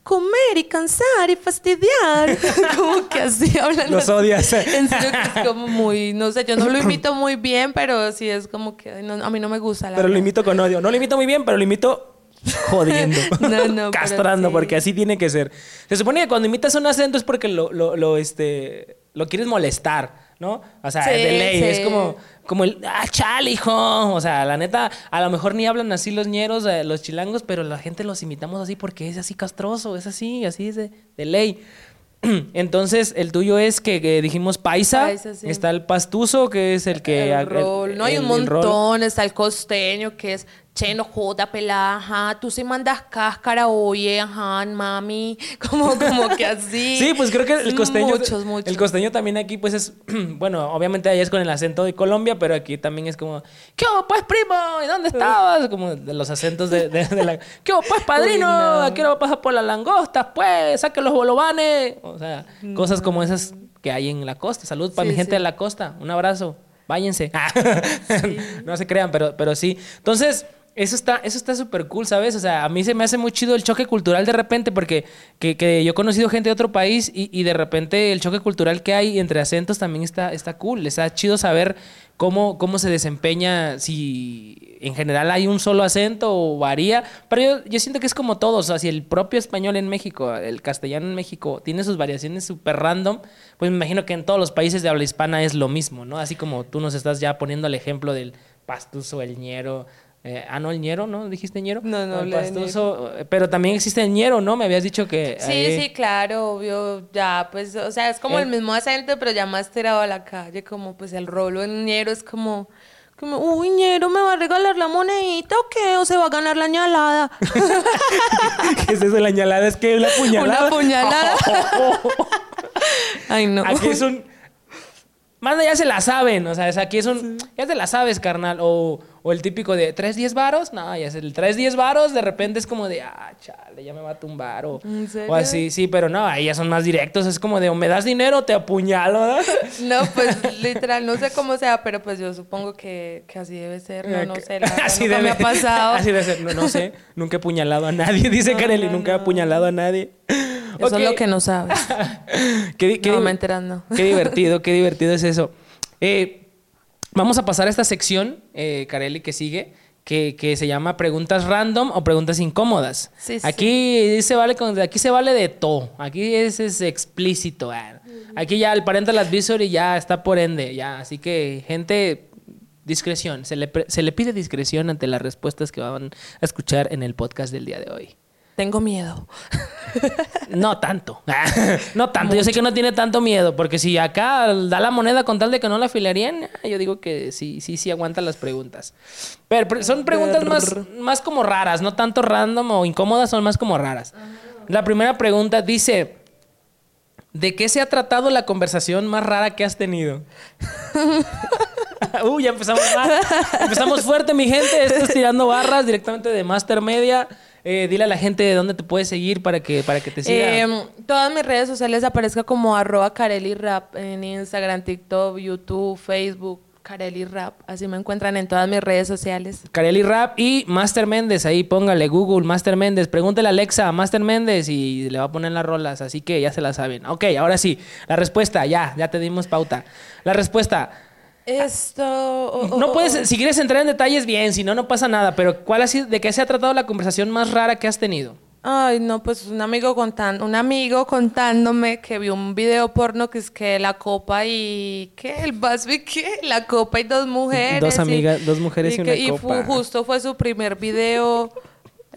comer y cansar y fastidiar. como que así hablan. Los odias. En serio que es como muy, no sé, yo no lo imito muy bien, pero sí es como que a mí no me gusta. pero lo imito con odio. No lo imito muy bien, pero lo imito jodiendo, castrando, porque así tiene que ser. Se supone que cuando imitas un acento es porque lo, lo, lo este, lo quieres molestar, ¿no? O sea, de ley, es como, como el, ah, chale, hijo. O sea, la neta, a lo mejor ni hablan así los ñeros, eh, los chilangos, pero la gente los imitamos así porque es así castroso, es así, así es de, de ley. Entonces, el tuyo es que, dijimos paisa, está el pastuso, que es el que... El no hay un montón, está el costeño, que es che, no joda, pelada, ajá, tú sí mandas cáscara, oye, ajá, mami, como, como que así. sí, pues creo que el costeño, muchos, muchos. el costeño también aquí, pues es, bueno, obviamente allá es con el acento de Colombia, pero aquí también es como, ¿qué hubo, pues, primo? ¿Y dónde estabas? Como de los acentos de, de, la, ¿qué hubo, pues, padrino? ¿A qué hora pasar por las langostas, pues? Saque los bolovanes. O sea, cosas como esas que hay en la costa. Salud para mi gente de la costa. Un abrazo. Váyanse. no se crean, pero, pero sí. Entonces, eso está eso está súper cool, ¿sabes? O sea, a mí se me hace muy chido el choque cultural de repente, porque que, que yo he conocido gente de otro país y, y, de repente el choque cultural que hay entre acentos también está, está cool. Está chido saber cómo, cómo se desempeña, si en general hay un solo acento o varía. Pero yo, yo siento que es como todo, o si el propio español en México, el castellano en México, tiene sus variaciones súper random, pues me imagino que en todos los países de habla hispana es lo mismo, ¿no? Así como tú nos estás ya poniendo el ejemplo del pastuso, el ñero, eh, ah, no, el ñero, ¿no? ¿Dijiste ñero? No, no, el pastoso. Pero también existe el ñero, ¿no? Me habías dicho que. Sí, sí, claro, obvio. Ya, pues, o sea, es como el eh. mismo acento, pero ya más tirado a la calle. Como, pues, el rolo en ñero es como. Como, uy, ñero, ¿me va a regalar la monedita o qué? ¿O se va a ganar la ñalada? ¿Qué es eso? La ñalada es que la puñalada. Una puñalada. Ay, no. Aquí es un. Manda, ya se la saben. O sea, aquí es un. Ya te la sabes, carnal. O o el típico de 3, 10 varos, no, ya es el 3, 10 varos, de repente es como de, ah, chale, ya me va a tumbar. O, o así, sí, pero no, ahí ya son más directos, es como de, o me das dinero o te apuñalo. No, pues literal, no sé cómo sea, pero pues yo supongo que, que así debe ser, no, no sé, así debe, me ha pasado. Así debe ser, no, no sé, nunca he apuñalado a nadie, dice no, Kareli, nunca he apuñalado a nadie. Eso es lo que no sabes. qué, qué, no me enterando. Qué divertido, qué divertido es eso. Eh, Vamos a pasar a esta sección, eh, Carelli, que sigue, que, que, se llama preguntas random o preguntas incómodas. Sí, aquí se vale aquí se vale de todo. Aquí es, es explícito. Ah. Aquí ya el parental advisory ya está por ende, ya. Así que, gente, discreción. Se le, se le pide discreción ante las respuestas que van a escuchar en el podcast del día de hoy. Tengo miedo. No tanto. No tanto. Yo sé que no tiene tanto miedo, porque si acá da la moneda con tal de que no la afilarían, yo digo que sí, sí, sí aguanta las preguntas. Pero son preguntas más, más como raras, no tanto random o incómodas, son más como raras. La primera pregunta dice: ¿De qué se ha tratado la conversación más rara que has tenido? uh, ya empezamos mal. Empezamos fuerte, mi gente. Esto es tirando barras directamente de Master Media. Eh, dile a la gente de dónde te puedes seguir para que, para que te siga. Em, todas mis redes sociales aparezca como arroba Rap en Instagram, TikTok, YouTube, Facebook. Careli Rap, así me encuentran en todas mis redes sociales. Careli Rap y Master Méndez, ahí póngale Google Master Méndez, pregúntele a Alexa Master Méndez y le va a poner las rolas, así que ya se la saben. Ok, ahora sí, la respuesta, ya, ya te dimos pauta. La respuesta, Esto. oh, oh, no puedes, si quieres entrar en detalles, bien, si no, no pasa nada, pero ¿cuál ha sido, de qué se ha tratado la conversación más rara que has tenido? Ay, no, pues un amigo contando, un amigo contándome que vio un video porno que es que la copa y ¿qué? El vaso y qué? La copa y dos mujeres. Dos y- amigas- dos mujeres y una que- y fu- copa. justo fue su primer video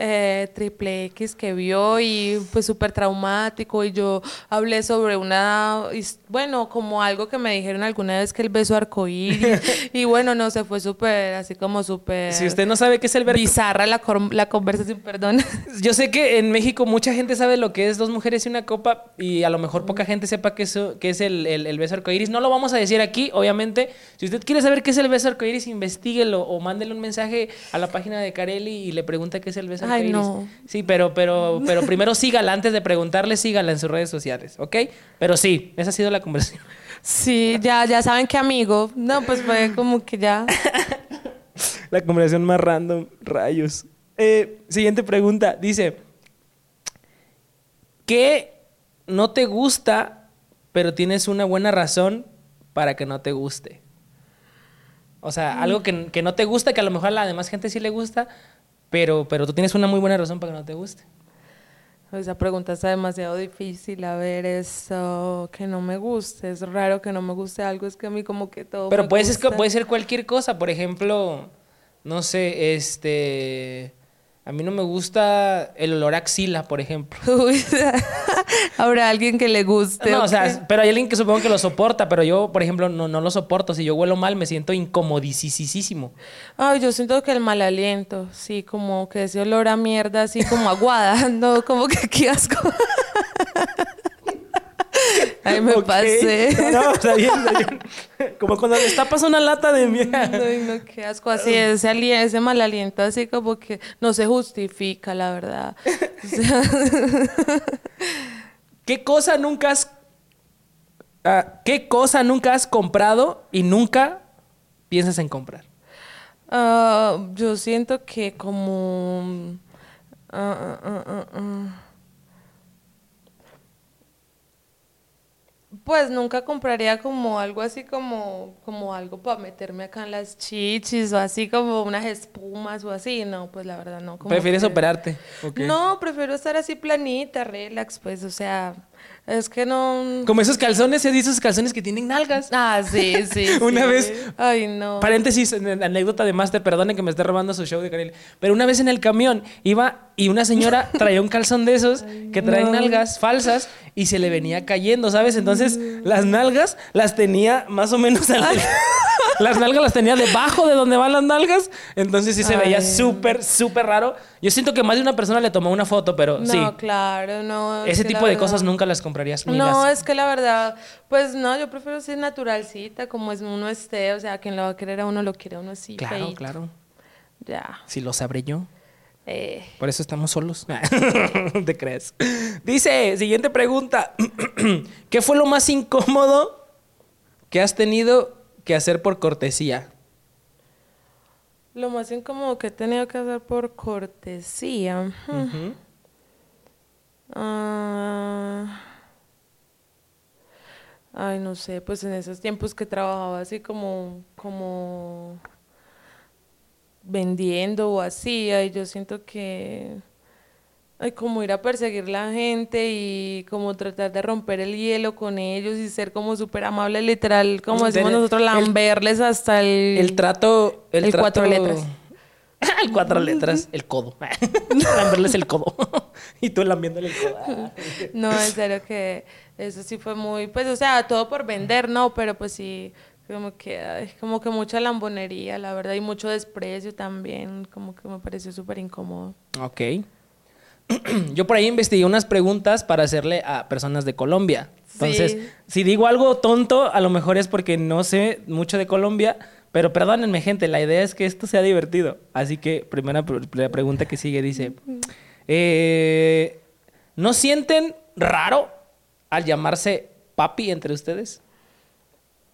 eh, triple X que vio y fue súper traumático y yo hablé sobre una, bueno, como algo que me dijeron alguna vez que el beso arcoíris y bueno, no sé, fue súper, así como súper Si usted no sabe qué es el verbo, bizarra la, la conversación, perdón. yo sé que en México mucha gente sabe lo que es dos mujeres y una copa y a lo mejor poca gente sepa qué es, qué es el, el, el beso arcoíris. No lo vamos a decir aquí, obviamente. Si usted quiere saber qué es el beso arcoíris, investíguelo o mándele un mensaje a la página de Carelli y le pregunta qué es el beso Ay, no. Sí, pero, pero, pero primero sígala antes de preguntarle, sígala en sus redes sociales, ¿ok? Pero sí, esa ha sido la conversación. Sí, ya, ya saben que amigo. No, pues fue como que ya. La conversación más random, rayos. Eh, siguiente pregunta. Dice, ¿qué no te gusta, pero tienes una buena razón para que no te guste? O sea, algo que, que no te gusta, que a lo mejor a la demás gente sí le gusta, pero, pero tú tienes una muy buena razón para que no te guste. Esa pregunta está demasiado difícil. A ver, eso que no me guste. Es raro que no me guste algo. Es que a mí como que todo Pero me puede ser, gusta. puede ser cualquier cosa. Por ejemplo, no sé, este... A mí no me gusta el olor a axila, por ejemplo. Uy, Habrá alguien que le guste. No, o sea, pero hay alguien que supongo que lo soporta, pero yo, por ejemplo, no, no lo soporto. Si yo huelo mal, me siento incomodicísimo. Ay, yo siento que el mal aliento. Sí, como que ese olor a mierda, así como aguada. No, como que qué asco. Ay, me Ok. pasé. No, no, está bien, está bien. Como cuando destapas una lata de mierda. Ay, no, qué asco. Así, ese, ese mal aliento, así como que no se justifica, la verdad. O sea, ¿Qué cosa nunca has... ah, ¿Qué cosa nunca has comprado y nunca piensas en comprar? ah, yo siento que como... ah, ah, ah, ah. Pues nunca compraría como algo así como, como algo para meterme acá en las chichis o así como unas espumas o así. No, pues la verdad no. como ¿Prefieres que- operarte? No, prefiero estar así planita, relax, pues, o sea, es que no... Como esos calzones, ¿se dice esos calzones que tienen nalgas? Ah, sí, sí. Una sí. vez- Ay, no. Paréntesis, anécdota de Master, perdone que me esté robando su show de Karel. Pero una vez en el camión iba y una señora traía un calzón de esos que traen no. nalgas falsas y se le venía cayendo, ¿sabes? Entonces las nalgas las tenía más o menos al- Las nalgas las tenía debajo de donde van las nalgas. Entonces sí se veía súper, súper raro. Yo siento que más de una persona le tomó una foto, pero No, sí. claro, no. es Ese tipo de verdad- cosas nunca las comprarías. Ni No, las- es que la verdad, pues no, yo prefiero ser naturalcita, como es uno esté, o sea, quien lo va a querer a uno lo quiere a uno así. Claro, claro. Ya. Si lo sabré yo. Eh, Por eso estamos solos. ¿Te crees? Dice, siguiente pregunta. ¿Qué fue lo más incómodo que has tenido que hacer por cortesía? lo más incómodo que he tenido que hacer por cortesía. Ah, ay, no sé, pues en esos tiempos que trabajaba así como, como vendiendo o así, ay, yo siento que, ay, como ir a perseguir la gente y como tratar de romper el hielo con ellos y ser como súper amable, literal, como decimos nosotros, el- lamberles hasta el... El trato... El, El trato- cuatro letras. el cuatro letras. El codo. Lamberles el codo. y tú lambiéndole el codo. No, en serio que eso sí fue muy, pues, o sea, todo por vender, no, pero pues sí, como que, ay, como que mucha lambonería, la verdad, y mucho desprecio también, como que me pareció súper incómodo. Ok. Yo por ahí investigué unas preguntas para hacerle a personas de Colombia. Entonces, Sí. si digo algo tonto, a lo mejor es porque no sé mucho de Colombia, Pero perdónenme, gente, la idea es que esto sea divertido. Así que, primera la pregunta que sigue dice: eh, ¿No sienten raro al llamarse papi entre ustedes?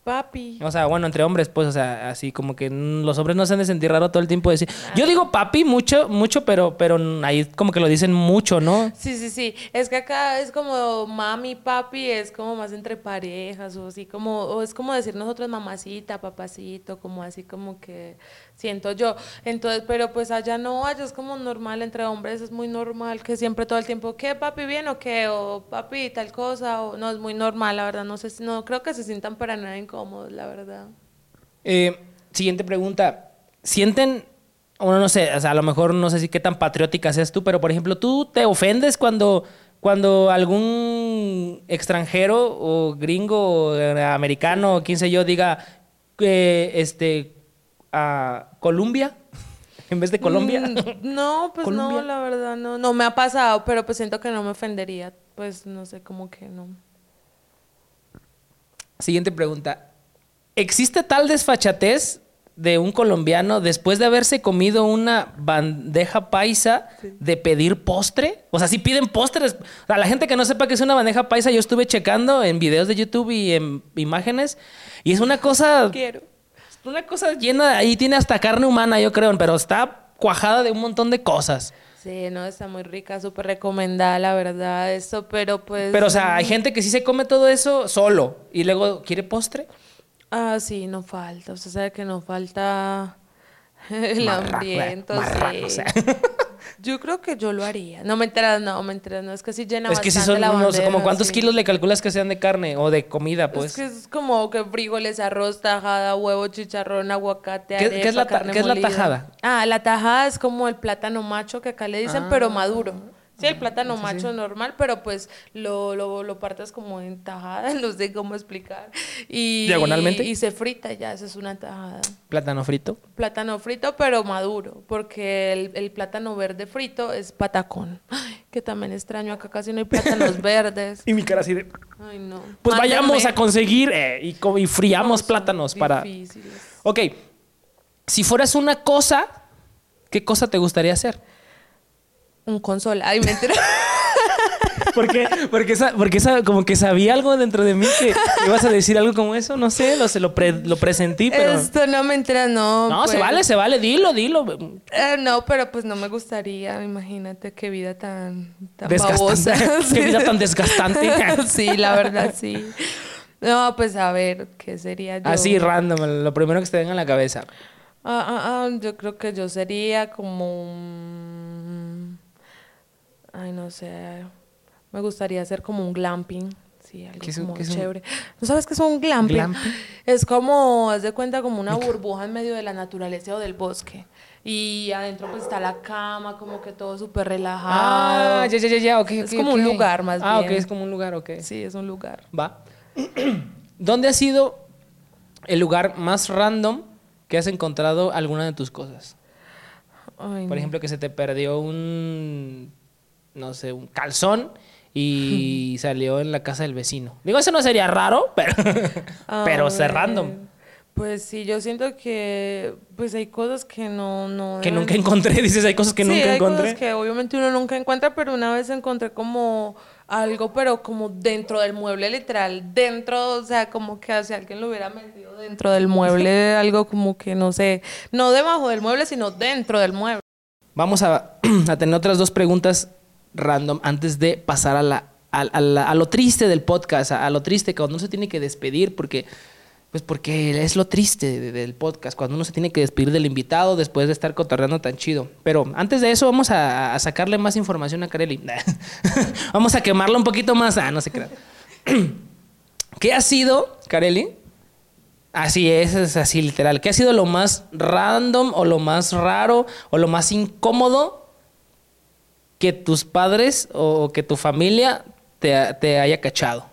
Papi. O sea, bueno, entre hombres, pues, o sea, así como que los hombres no se han de sentir raro todo el tiempo decir. Yo digo papi mucho, mucho, pero, pero ahí como que lo dicen mucho, ¿no? Sí, sí, sí. Es que acá es como mami, papi, es como más entre parejas, o así como, o es como decir nosotros mamacita, papacito, como así como que siento yo. Entonces, pero pues allá no, allá es como normal entre hombres, es muy normal que siempre todo el tiempo, ¿qué papi bien o qué? O papi tal cosa, o no, es muy normal, la verdad, no sé, no creo que se sientan para nada incómodos, la verdad. Eh, siguiente pregunta, ¿sienten, bueno, no sé, o sea, a lo mejor no sé si qué tan patriótica seas tú, pero por ejemplo, ¿tú te ofendes cuando... Cuando algún extranjero o gringo o americano o quien sé yo diga que este a Colombia en vez de Colombia? Mm, no, pues no, la verdad, no. No me ha pasado, pero pues siento que no me ofendería. Pues no sé, como que no. Siguiente pregunta. ¿Existe tal desfachatez de un colombiano después de haberse comido una bandeja paisa de pedir postre? O sea, si piden postres. A la gente que no sepa que es una bandeja paisa, yo estuve checando en videos de YouTube y en imágenes. Y es una cosa. Quiero una cosa llena, ahí tiene hasta carne humana, yo creo, pero está cuajada de un montón de cosas. Sí, no, está muy rica, súper recomendada, la verdad, eso, pero pues... Pero, o sea, hay gente que sí se come todo eso solo y luego quiere postre. Ah, sí, no falta, o sea, sabe que no falta el hambriento, sí. Yo creo que yo lo haría. No me enteras, no, me enteras, no. Es que si llena Es que si son unos, como cuántos kilos le calculas que sean de carne o de comida, pues. Es que es como que frijoles, arroz, tajada, huevo, chicharrón, aguacate, ¿Qué, ¿qué es la, ¿qué es la tajada? Ah, la tajada es como el plátano macho que acá le dicen, pero ah. maduro. Sí, el plátano macho normal, pero pues lo, lo, lo, partes como en tajada, no sé cómo explicar. Y, ¿Diagonalmente? Y, se frita ya, eso es una tajada. ¿Plátano frito? Plátano frito, pero maduro, porque el, el plátano verde frito es patacón. que también extraño, acá casi no hay plátanos verdes. y mi cara así de... Ay, no. Pues vayamos a conseguir eh, y, y, friamos plátanos para... Ok, si fueras una cosa, ¿qué cosa te gustaría hacer? Un consola. Ay, mentira. ¿Por qué? Porque, esa, porque esa, como que sabía algo dentro de mí que ibas a decir algo como eso, no sé, lo, se lo, lo presentí, pero... Esto no me entera, no. No, se pues. vale, se vale, dilo, dilo. Eh, no, pero pues no me gustaría, imagínate qué vida tan, tan babosa. qué vida tan desgastante. sí, la verdad, sí. No, pues a ver, ¿qué sería yo? Así, random, lo primero que te venga a la cabeza. Ah, ah, ah, yo creo que yo sería como Ay, no sé. Me gustaría hacer como un glamping. Sí, algo como chévere. ¿No sabes qué es un glamping? Es como, haz de cuenta, como una burbuja en medio de la naturaleza o del bosque. Y adentro pues está la cama, como que todo súper relajado. Ah, ya, ya, ya, ya, ok. Es como un lugar más ah, bien. Ah, ok, es como un lugar, ok. Sí, es un lugar. Va. ¿Dónde ha sido el lugar más random que has encontrado alguna de tus cosas? Por ejemplo, que se te perdió un no sé, un calzón y salió en la casa del vecino. Digo, eso no sería raro, pero, pero cerrando. Pues sí, yo siento que pues hay cosas que no... no que nunca encontré, dices, hay cosas que nunca hay encontré. Cosas que obviamente uno nunca encuentra, pero una vez encontré como algo, pero como dentro del mueble literal, dentro, o sea, como que si alguien lo hubiera metido dentro del mueble, algo como que no sé, no debajo del mueble, sino dentro del mueble. Vamos a, a tener otras dos preguntas random antes de pasar a, la, a, lo triste del podcast, a, lo triste cuando uno se tiene que despedir, porque, pues porque es lo triste del podcast, cuando uno se tiene que despedir del invitado después de estar cotorreando tan chido. Pero antes de eso vamos a, sacarle más información a Kareli. vamos a quemarla un poquito más. Ah, no se crean. ¿Qué ha sido, Kareli? Así es, es así literal. ¿Qué ha sido lo más random o lo más raro o lo más incómodo que tus padres o que tu familia te, haya cachado?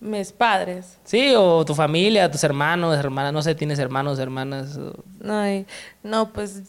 Mis padres. Sí, o tu familia, tus hermanos, hermanas, no sé, tienes hermanos, hermanas. Ay, no, pues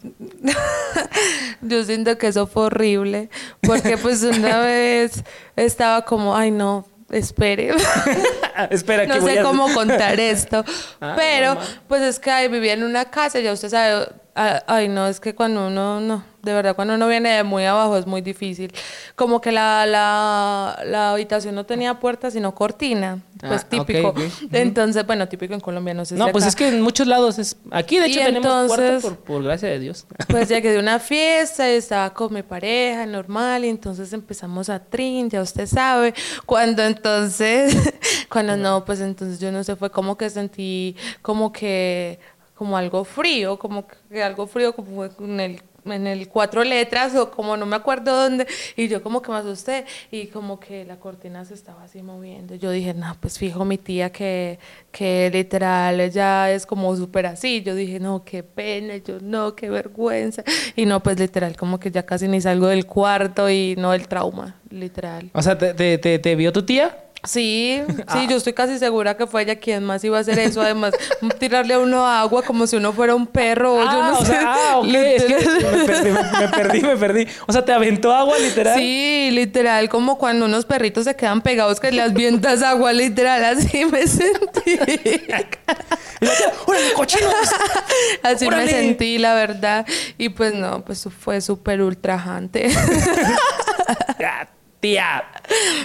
yo siento que eso fue horrible, porque pues una vez estaba como, ay no, espere. Espera, no que voy sé a- cómo contar esto. Ah, pero, no, pues es que ahí vivía en una casa, ya usted sabe. Ah, Ay, no, es que cuando uno, no, de verdad, cuando uno viene de muy abajo es muy difícil. Como que la, la, la habitación no tenía puerta, sino cortina. Pues Ah, ok, típico. Entonces, bueno, típico en Colombia, no sé si No, pues acá. es que en muchos lados es... Aquí, de Y hecho, tenemos puerta entonces- por, por gracia de Dios. Pues llegué de una fiesta y estaba con mi pareja, normal, y entonces empezamos a trin, ya usted sabe. Cuando entonces, cuando no, pues entonces yo no sé, fue como que sentí como que, como algo frío, como que algo frío, como en el en el cuatro letras o como no me acuerdo dónde y yo como que me asusté y como que la cortina se estaba así moviendo. Yo dije no pues fijo mi tía que que literal ella es como súper así yo dije no qué pena yo no qué vergüenza y no pues literal como que ya casi ni salgo del cuarto y no el trauma literal. O sea, ¿te, te, te, te vio tu tía? Sí, sí, Ah. yo estoy casi segura que fue ella quien más iba a hacer eso. Además, tirarle a uno agua como si uno fuera un perro. yo ah, no o sé. sea, ah, ok. es que me perdí, me, me perdí, me perdí. O sea, ¿te aventó agua, literal? Sí, literal, como cuando unos perritos se quedan pegados que las vientas agua, literal, así me sentí. ¡Órale, cochinos! Así me sentí, la verdad. Y pues no, pues fue súper ultrajante. Tía,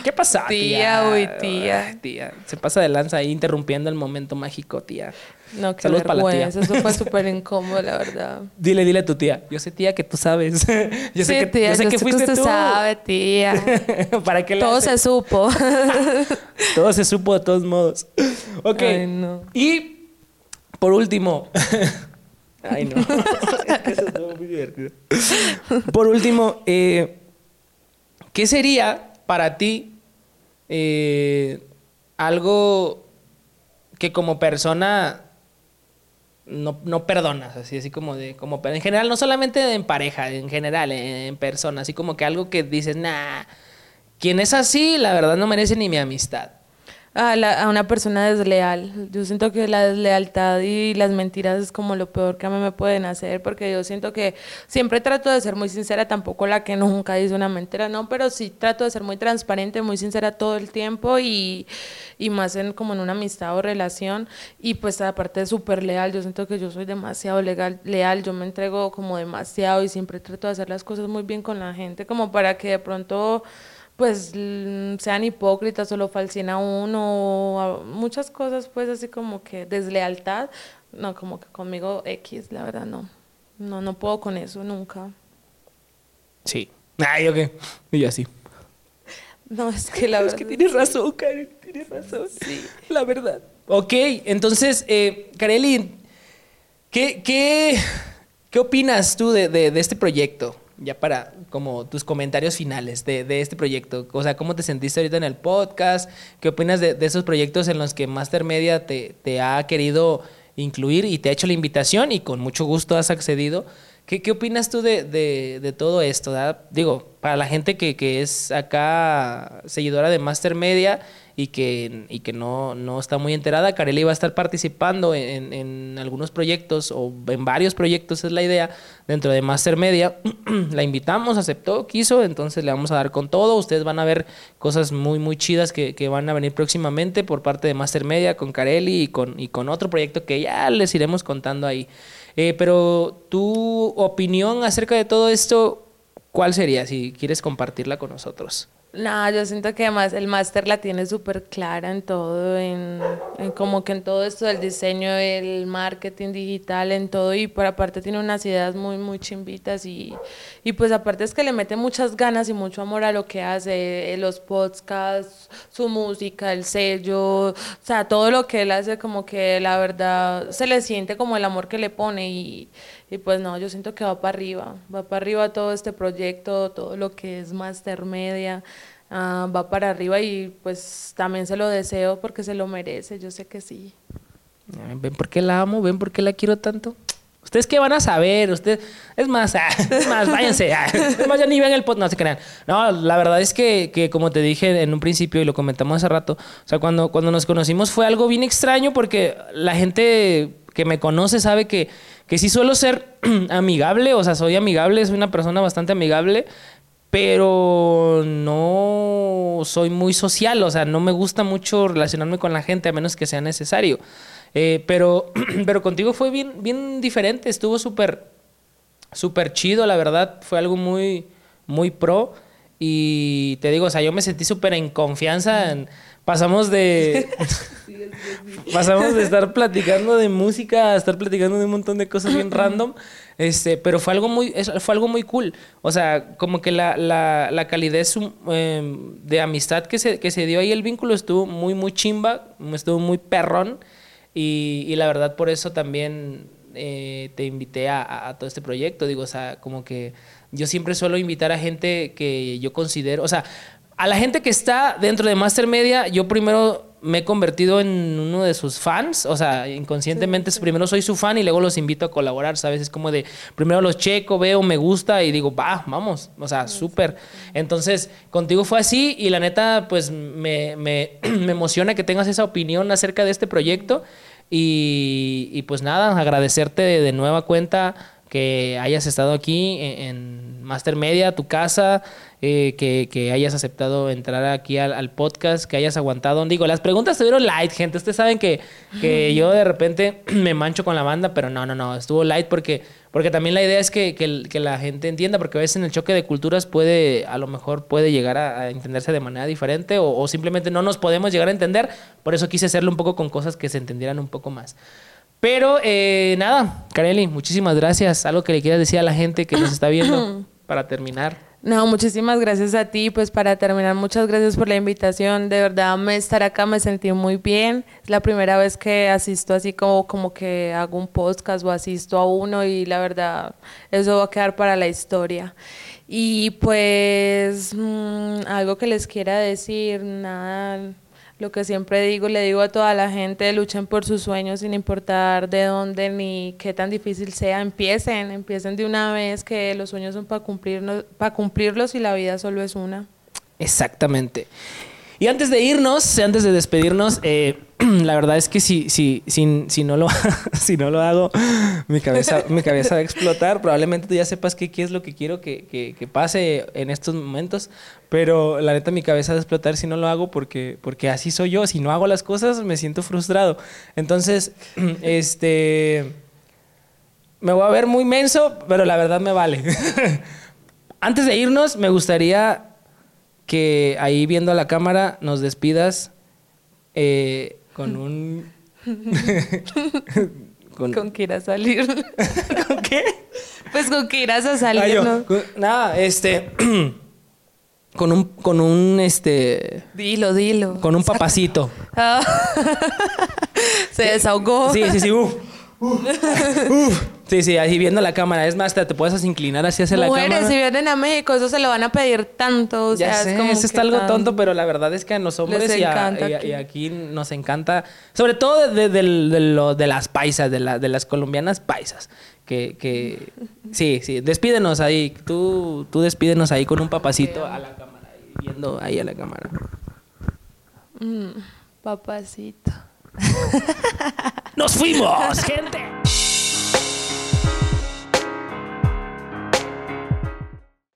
¿qué pasa? Tía, uy, tía. Tía, se pasa de lanza ahí interrumpiendo el momento mágico, tía. No, qué Saludos para la tía. Eso fue súper incómodo, la verdad. Dile, dile a tu tía. Yo sé, tía, que tú sabes. yo sé sí, que, tía, yo sé que fuiste usted tú. sabe, tía. ¿Para qué Todo se supo. Todo se supo de todos modos. Ok. Ay, no. Y por último. Ay, no. Es que eso estuvo muy divertido. Por último, eh, ¿qué sería para ti eh, algo que como persona no, no perdonas? Así, así como de. Como, en general, no solamente en pareja, en general, en, en persona. Así como que algo que dices, nah. Quien es así, la verdad no merece ni mi amistad. A, la- a una persona desleal. Yo siento que la deslealtad y las mentiras es como lo peor que a mí me pueden hacer, porque yo siento que siempre trato de ser muy sincera, tampoco la que nunca dice una mentira, no, pero sí trato de ser muy transparente, muy sincera todo el tiempo y, y más en como en una amistad o relación. Y pues aparte súper leal, yo siento que yo soy demasiado legal, leal, yo me entrego como demasiado y siempre trato de hacer las cosas muy bien con la gente, como para que de pronto pues sean hipócritas o lo falseen a uno, o muchas cosas pues así como que deslealtad, no, como que conmigo X, la verdad no, no, no puedo con eso nunca. Sí. Ay, ok. Y yo así. No, es que la es verdad... que tienes razón, Karen. Tienes razón. Sí. La verdad. Ok, entonces, eh, Kareli, ¿qué, qué, qué opinas tú de, de- de este proyecto? Ya para como tus comentarios finales de, de este proyecto. O sea, ¿cómo te sentiste ahorita en el podcast? ¿Qué opinas de, de esos proyectos en los que Master Media te, te ha querido incluir y te ha hecho la invitación y con mucho gusto has accedido? ¿Qué, qué opinas tú de, de- todo esto? Digo, para la gente que, que es acá seguidora de Master Media y que, y que no, no está muy enterada, Kareli va a estar participando en, en algunos proyectos o en varios proyectos, es la idea, dentro de Master Media. la invitamos, aceptó, quiso, entonces le vamos a dar con todo. Ustedes van a ver cosas muy, muy chidas que, que van a venir próximamente por parte de Master Media con Kareli y con, y con otro proyecto que ya les iremos contando ahí. Eh, pero tu opinión acerca de todo esto, ¿cuál sería si quieres compartirla con nosotros? No, yo siento que además el máster la tiene súper clara en todo, en, en como que en todo esto del diseño, el marketing digital, en todo, y por aparte tiene unas ideas muy, muy chimbitas y, y pues aparte es que le mete muchas ganas y mucho amor a lo que hace, eh, los podcasts, su música, el sello, o sea, todo lo que él hace como que la verdad se le siente como el amor que le pone y, y pues no, yo siento que va para arriba, va para arriba todo este proyecto, todo lo que es Master Media, ah, va para arriba y pues también se lo deseo porque se lo merece, yo sé que sí. ¿Ven por qué la amo? ¿Ven por qué la quiero tanto? ¿Ustedes qué van a saber? Usted, es más, ah, es más, váyanse. ah, es más, ya ni ven el podcast, no se crean. No, la verdad es que, que, como te dije en un principio y lo comentamos hace rato, o sea, cuando, cuando nos conocimos fue algo bien extraño porque la gente que me conoce sabe que, que sí suelo ser amigable, o sea, soy amigable, soy una persona bastante amigable, pero no soy muy social, o sea, no me gusta mucho relacionarme con la gente a menos que sea necesario. Eh, pero, pero contigo fue bien, bien diferente, estuvo súper, súper chido, la verdad, fue algo muy, muy pro. Y te digo, o sea, yo me sentí súper en confianza. pasamos de. pasamos de estar platicando de música a estar platicando de un montón de cosas bien random. Este, pero fue algo muy, fue algo muy cool. O sea, como que la, la, la calidez em, de amistad que se, que se dio ahí, el vínculo estuvo muy, muy chimba, estuvo muy perrón. Y, y la verdad, por eso también eh, te invité a, a todo este proyecto. Digo, o sea, como que yo siempre suelo invitar a gente que yo considero, o sea, a la gente que está dentro de Master Media, yo primero me he convertido en uno de sus fans, o sea, inconscientemente primero soy su fan y luego los invito a colaborar, ¿sabes? Es como de, primero los checo, veo, me gusta y digo, va, vamos, o sea, súper. Entonces, contigo fue así y la neta, pues me, me, me, emociona que tengas esa opinión acerca de este proyecto y, y pues nada, agradecerte de, de nueva cuenta que hayas estado aquí en, Master Media, tu casa, eh, que, hayas aceptado entrar aquí al, podcast, que hayas aguantado. Digo, las preguntas estuvieron light, gente. Ustedes saben que, que yo de repente me mancho con la banda, pero no, no, no, estuvo light porque, porque también la idea es que, que, la gente entienda, porque a veces en el choque de culturas puede, a lo mejor puede llegar a, entenderse de manera diferente o, o simplemente no nos podemos llegar a entender. Por eso quise hacerlo un poco con cosas que se entendieran un poco más. Pero eh, nada, Kareli, muchísimas gracias. Algo que le quieras decir a la gente que nos está viendo para terminar. No, muchísimas gracias a ti. Pues para terminar, muchas gracias por la invitación. De verdad, me estar acá me sentí muy bien. Es la primera vez que asisto así como, como que hago un podcast o asisto a uno y la verdad, eso va a quedar para la historia. Y pues mm, algo que les quiera decir, nada lo que siempre digo, le digo a toda la gente, luchen por sus sueños sin importar de dónde ni qué tan difícil sea, empiecen, empiecen de una vez que los sueños son para cumplirlos, para cumplirlos y la vida solo es una. Exactamente. Y antes de irnos, antes de despedirnos, eh, la verdad es que si, si, si, no, lo, si no lo hago, mi cabeza, mi cabeza va a explotar. Probablemente tú ya sepas qué, qué es lo que quiero que, que, que, pase en estos momentos, pero la neta mi cabeza va a explotar si no lo hago porque, porque así soy yo. Si no hago las cosas, me siento frustrado. Entonces, este... Me voy a ver muy menso, pero la verdad me vale. Antes de irnos, me gustaría que ahí viendo a la cámara nos despidas eh, con un... con... que irás a salir. ¿Con qué? Pues con que irás a salir, ¿no? nada, este... con un, con un, este... Dilo, dilo. Con un papacito. Ah. Se desahogó. Sí, sí, sí, Sí, sí, ahí viendo la cámara. Es más, te, puedes inclinar así hacia la cámara. si vienen a México, eso se lo van a pedir tanto. O ya sé, es como eso está algo tonto, pero la verdad es que a los hombres y, aquí. nos encanta, sobre todo de, de, las paisas, de, la, de las colombianas paisas. Que, que sí, sí, despídenos ahí. Tú, tú despídenos ahí con un papacito a la cámara, viendo ahí a la cámara. Mm, papacito. ¡Nos fuimos, gente!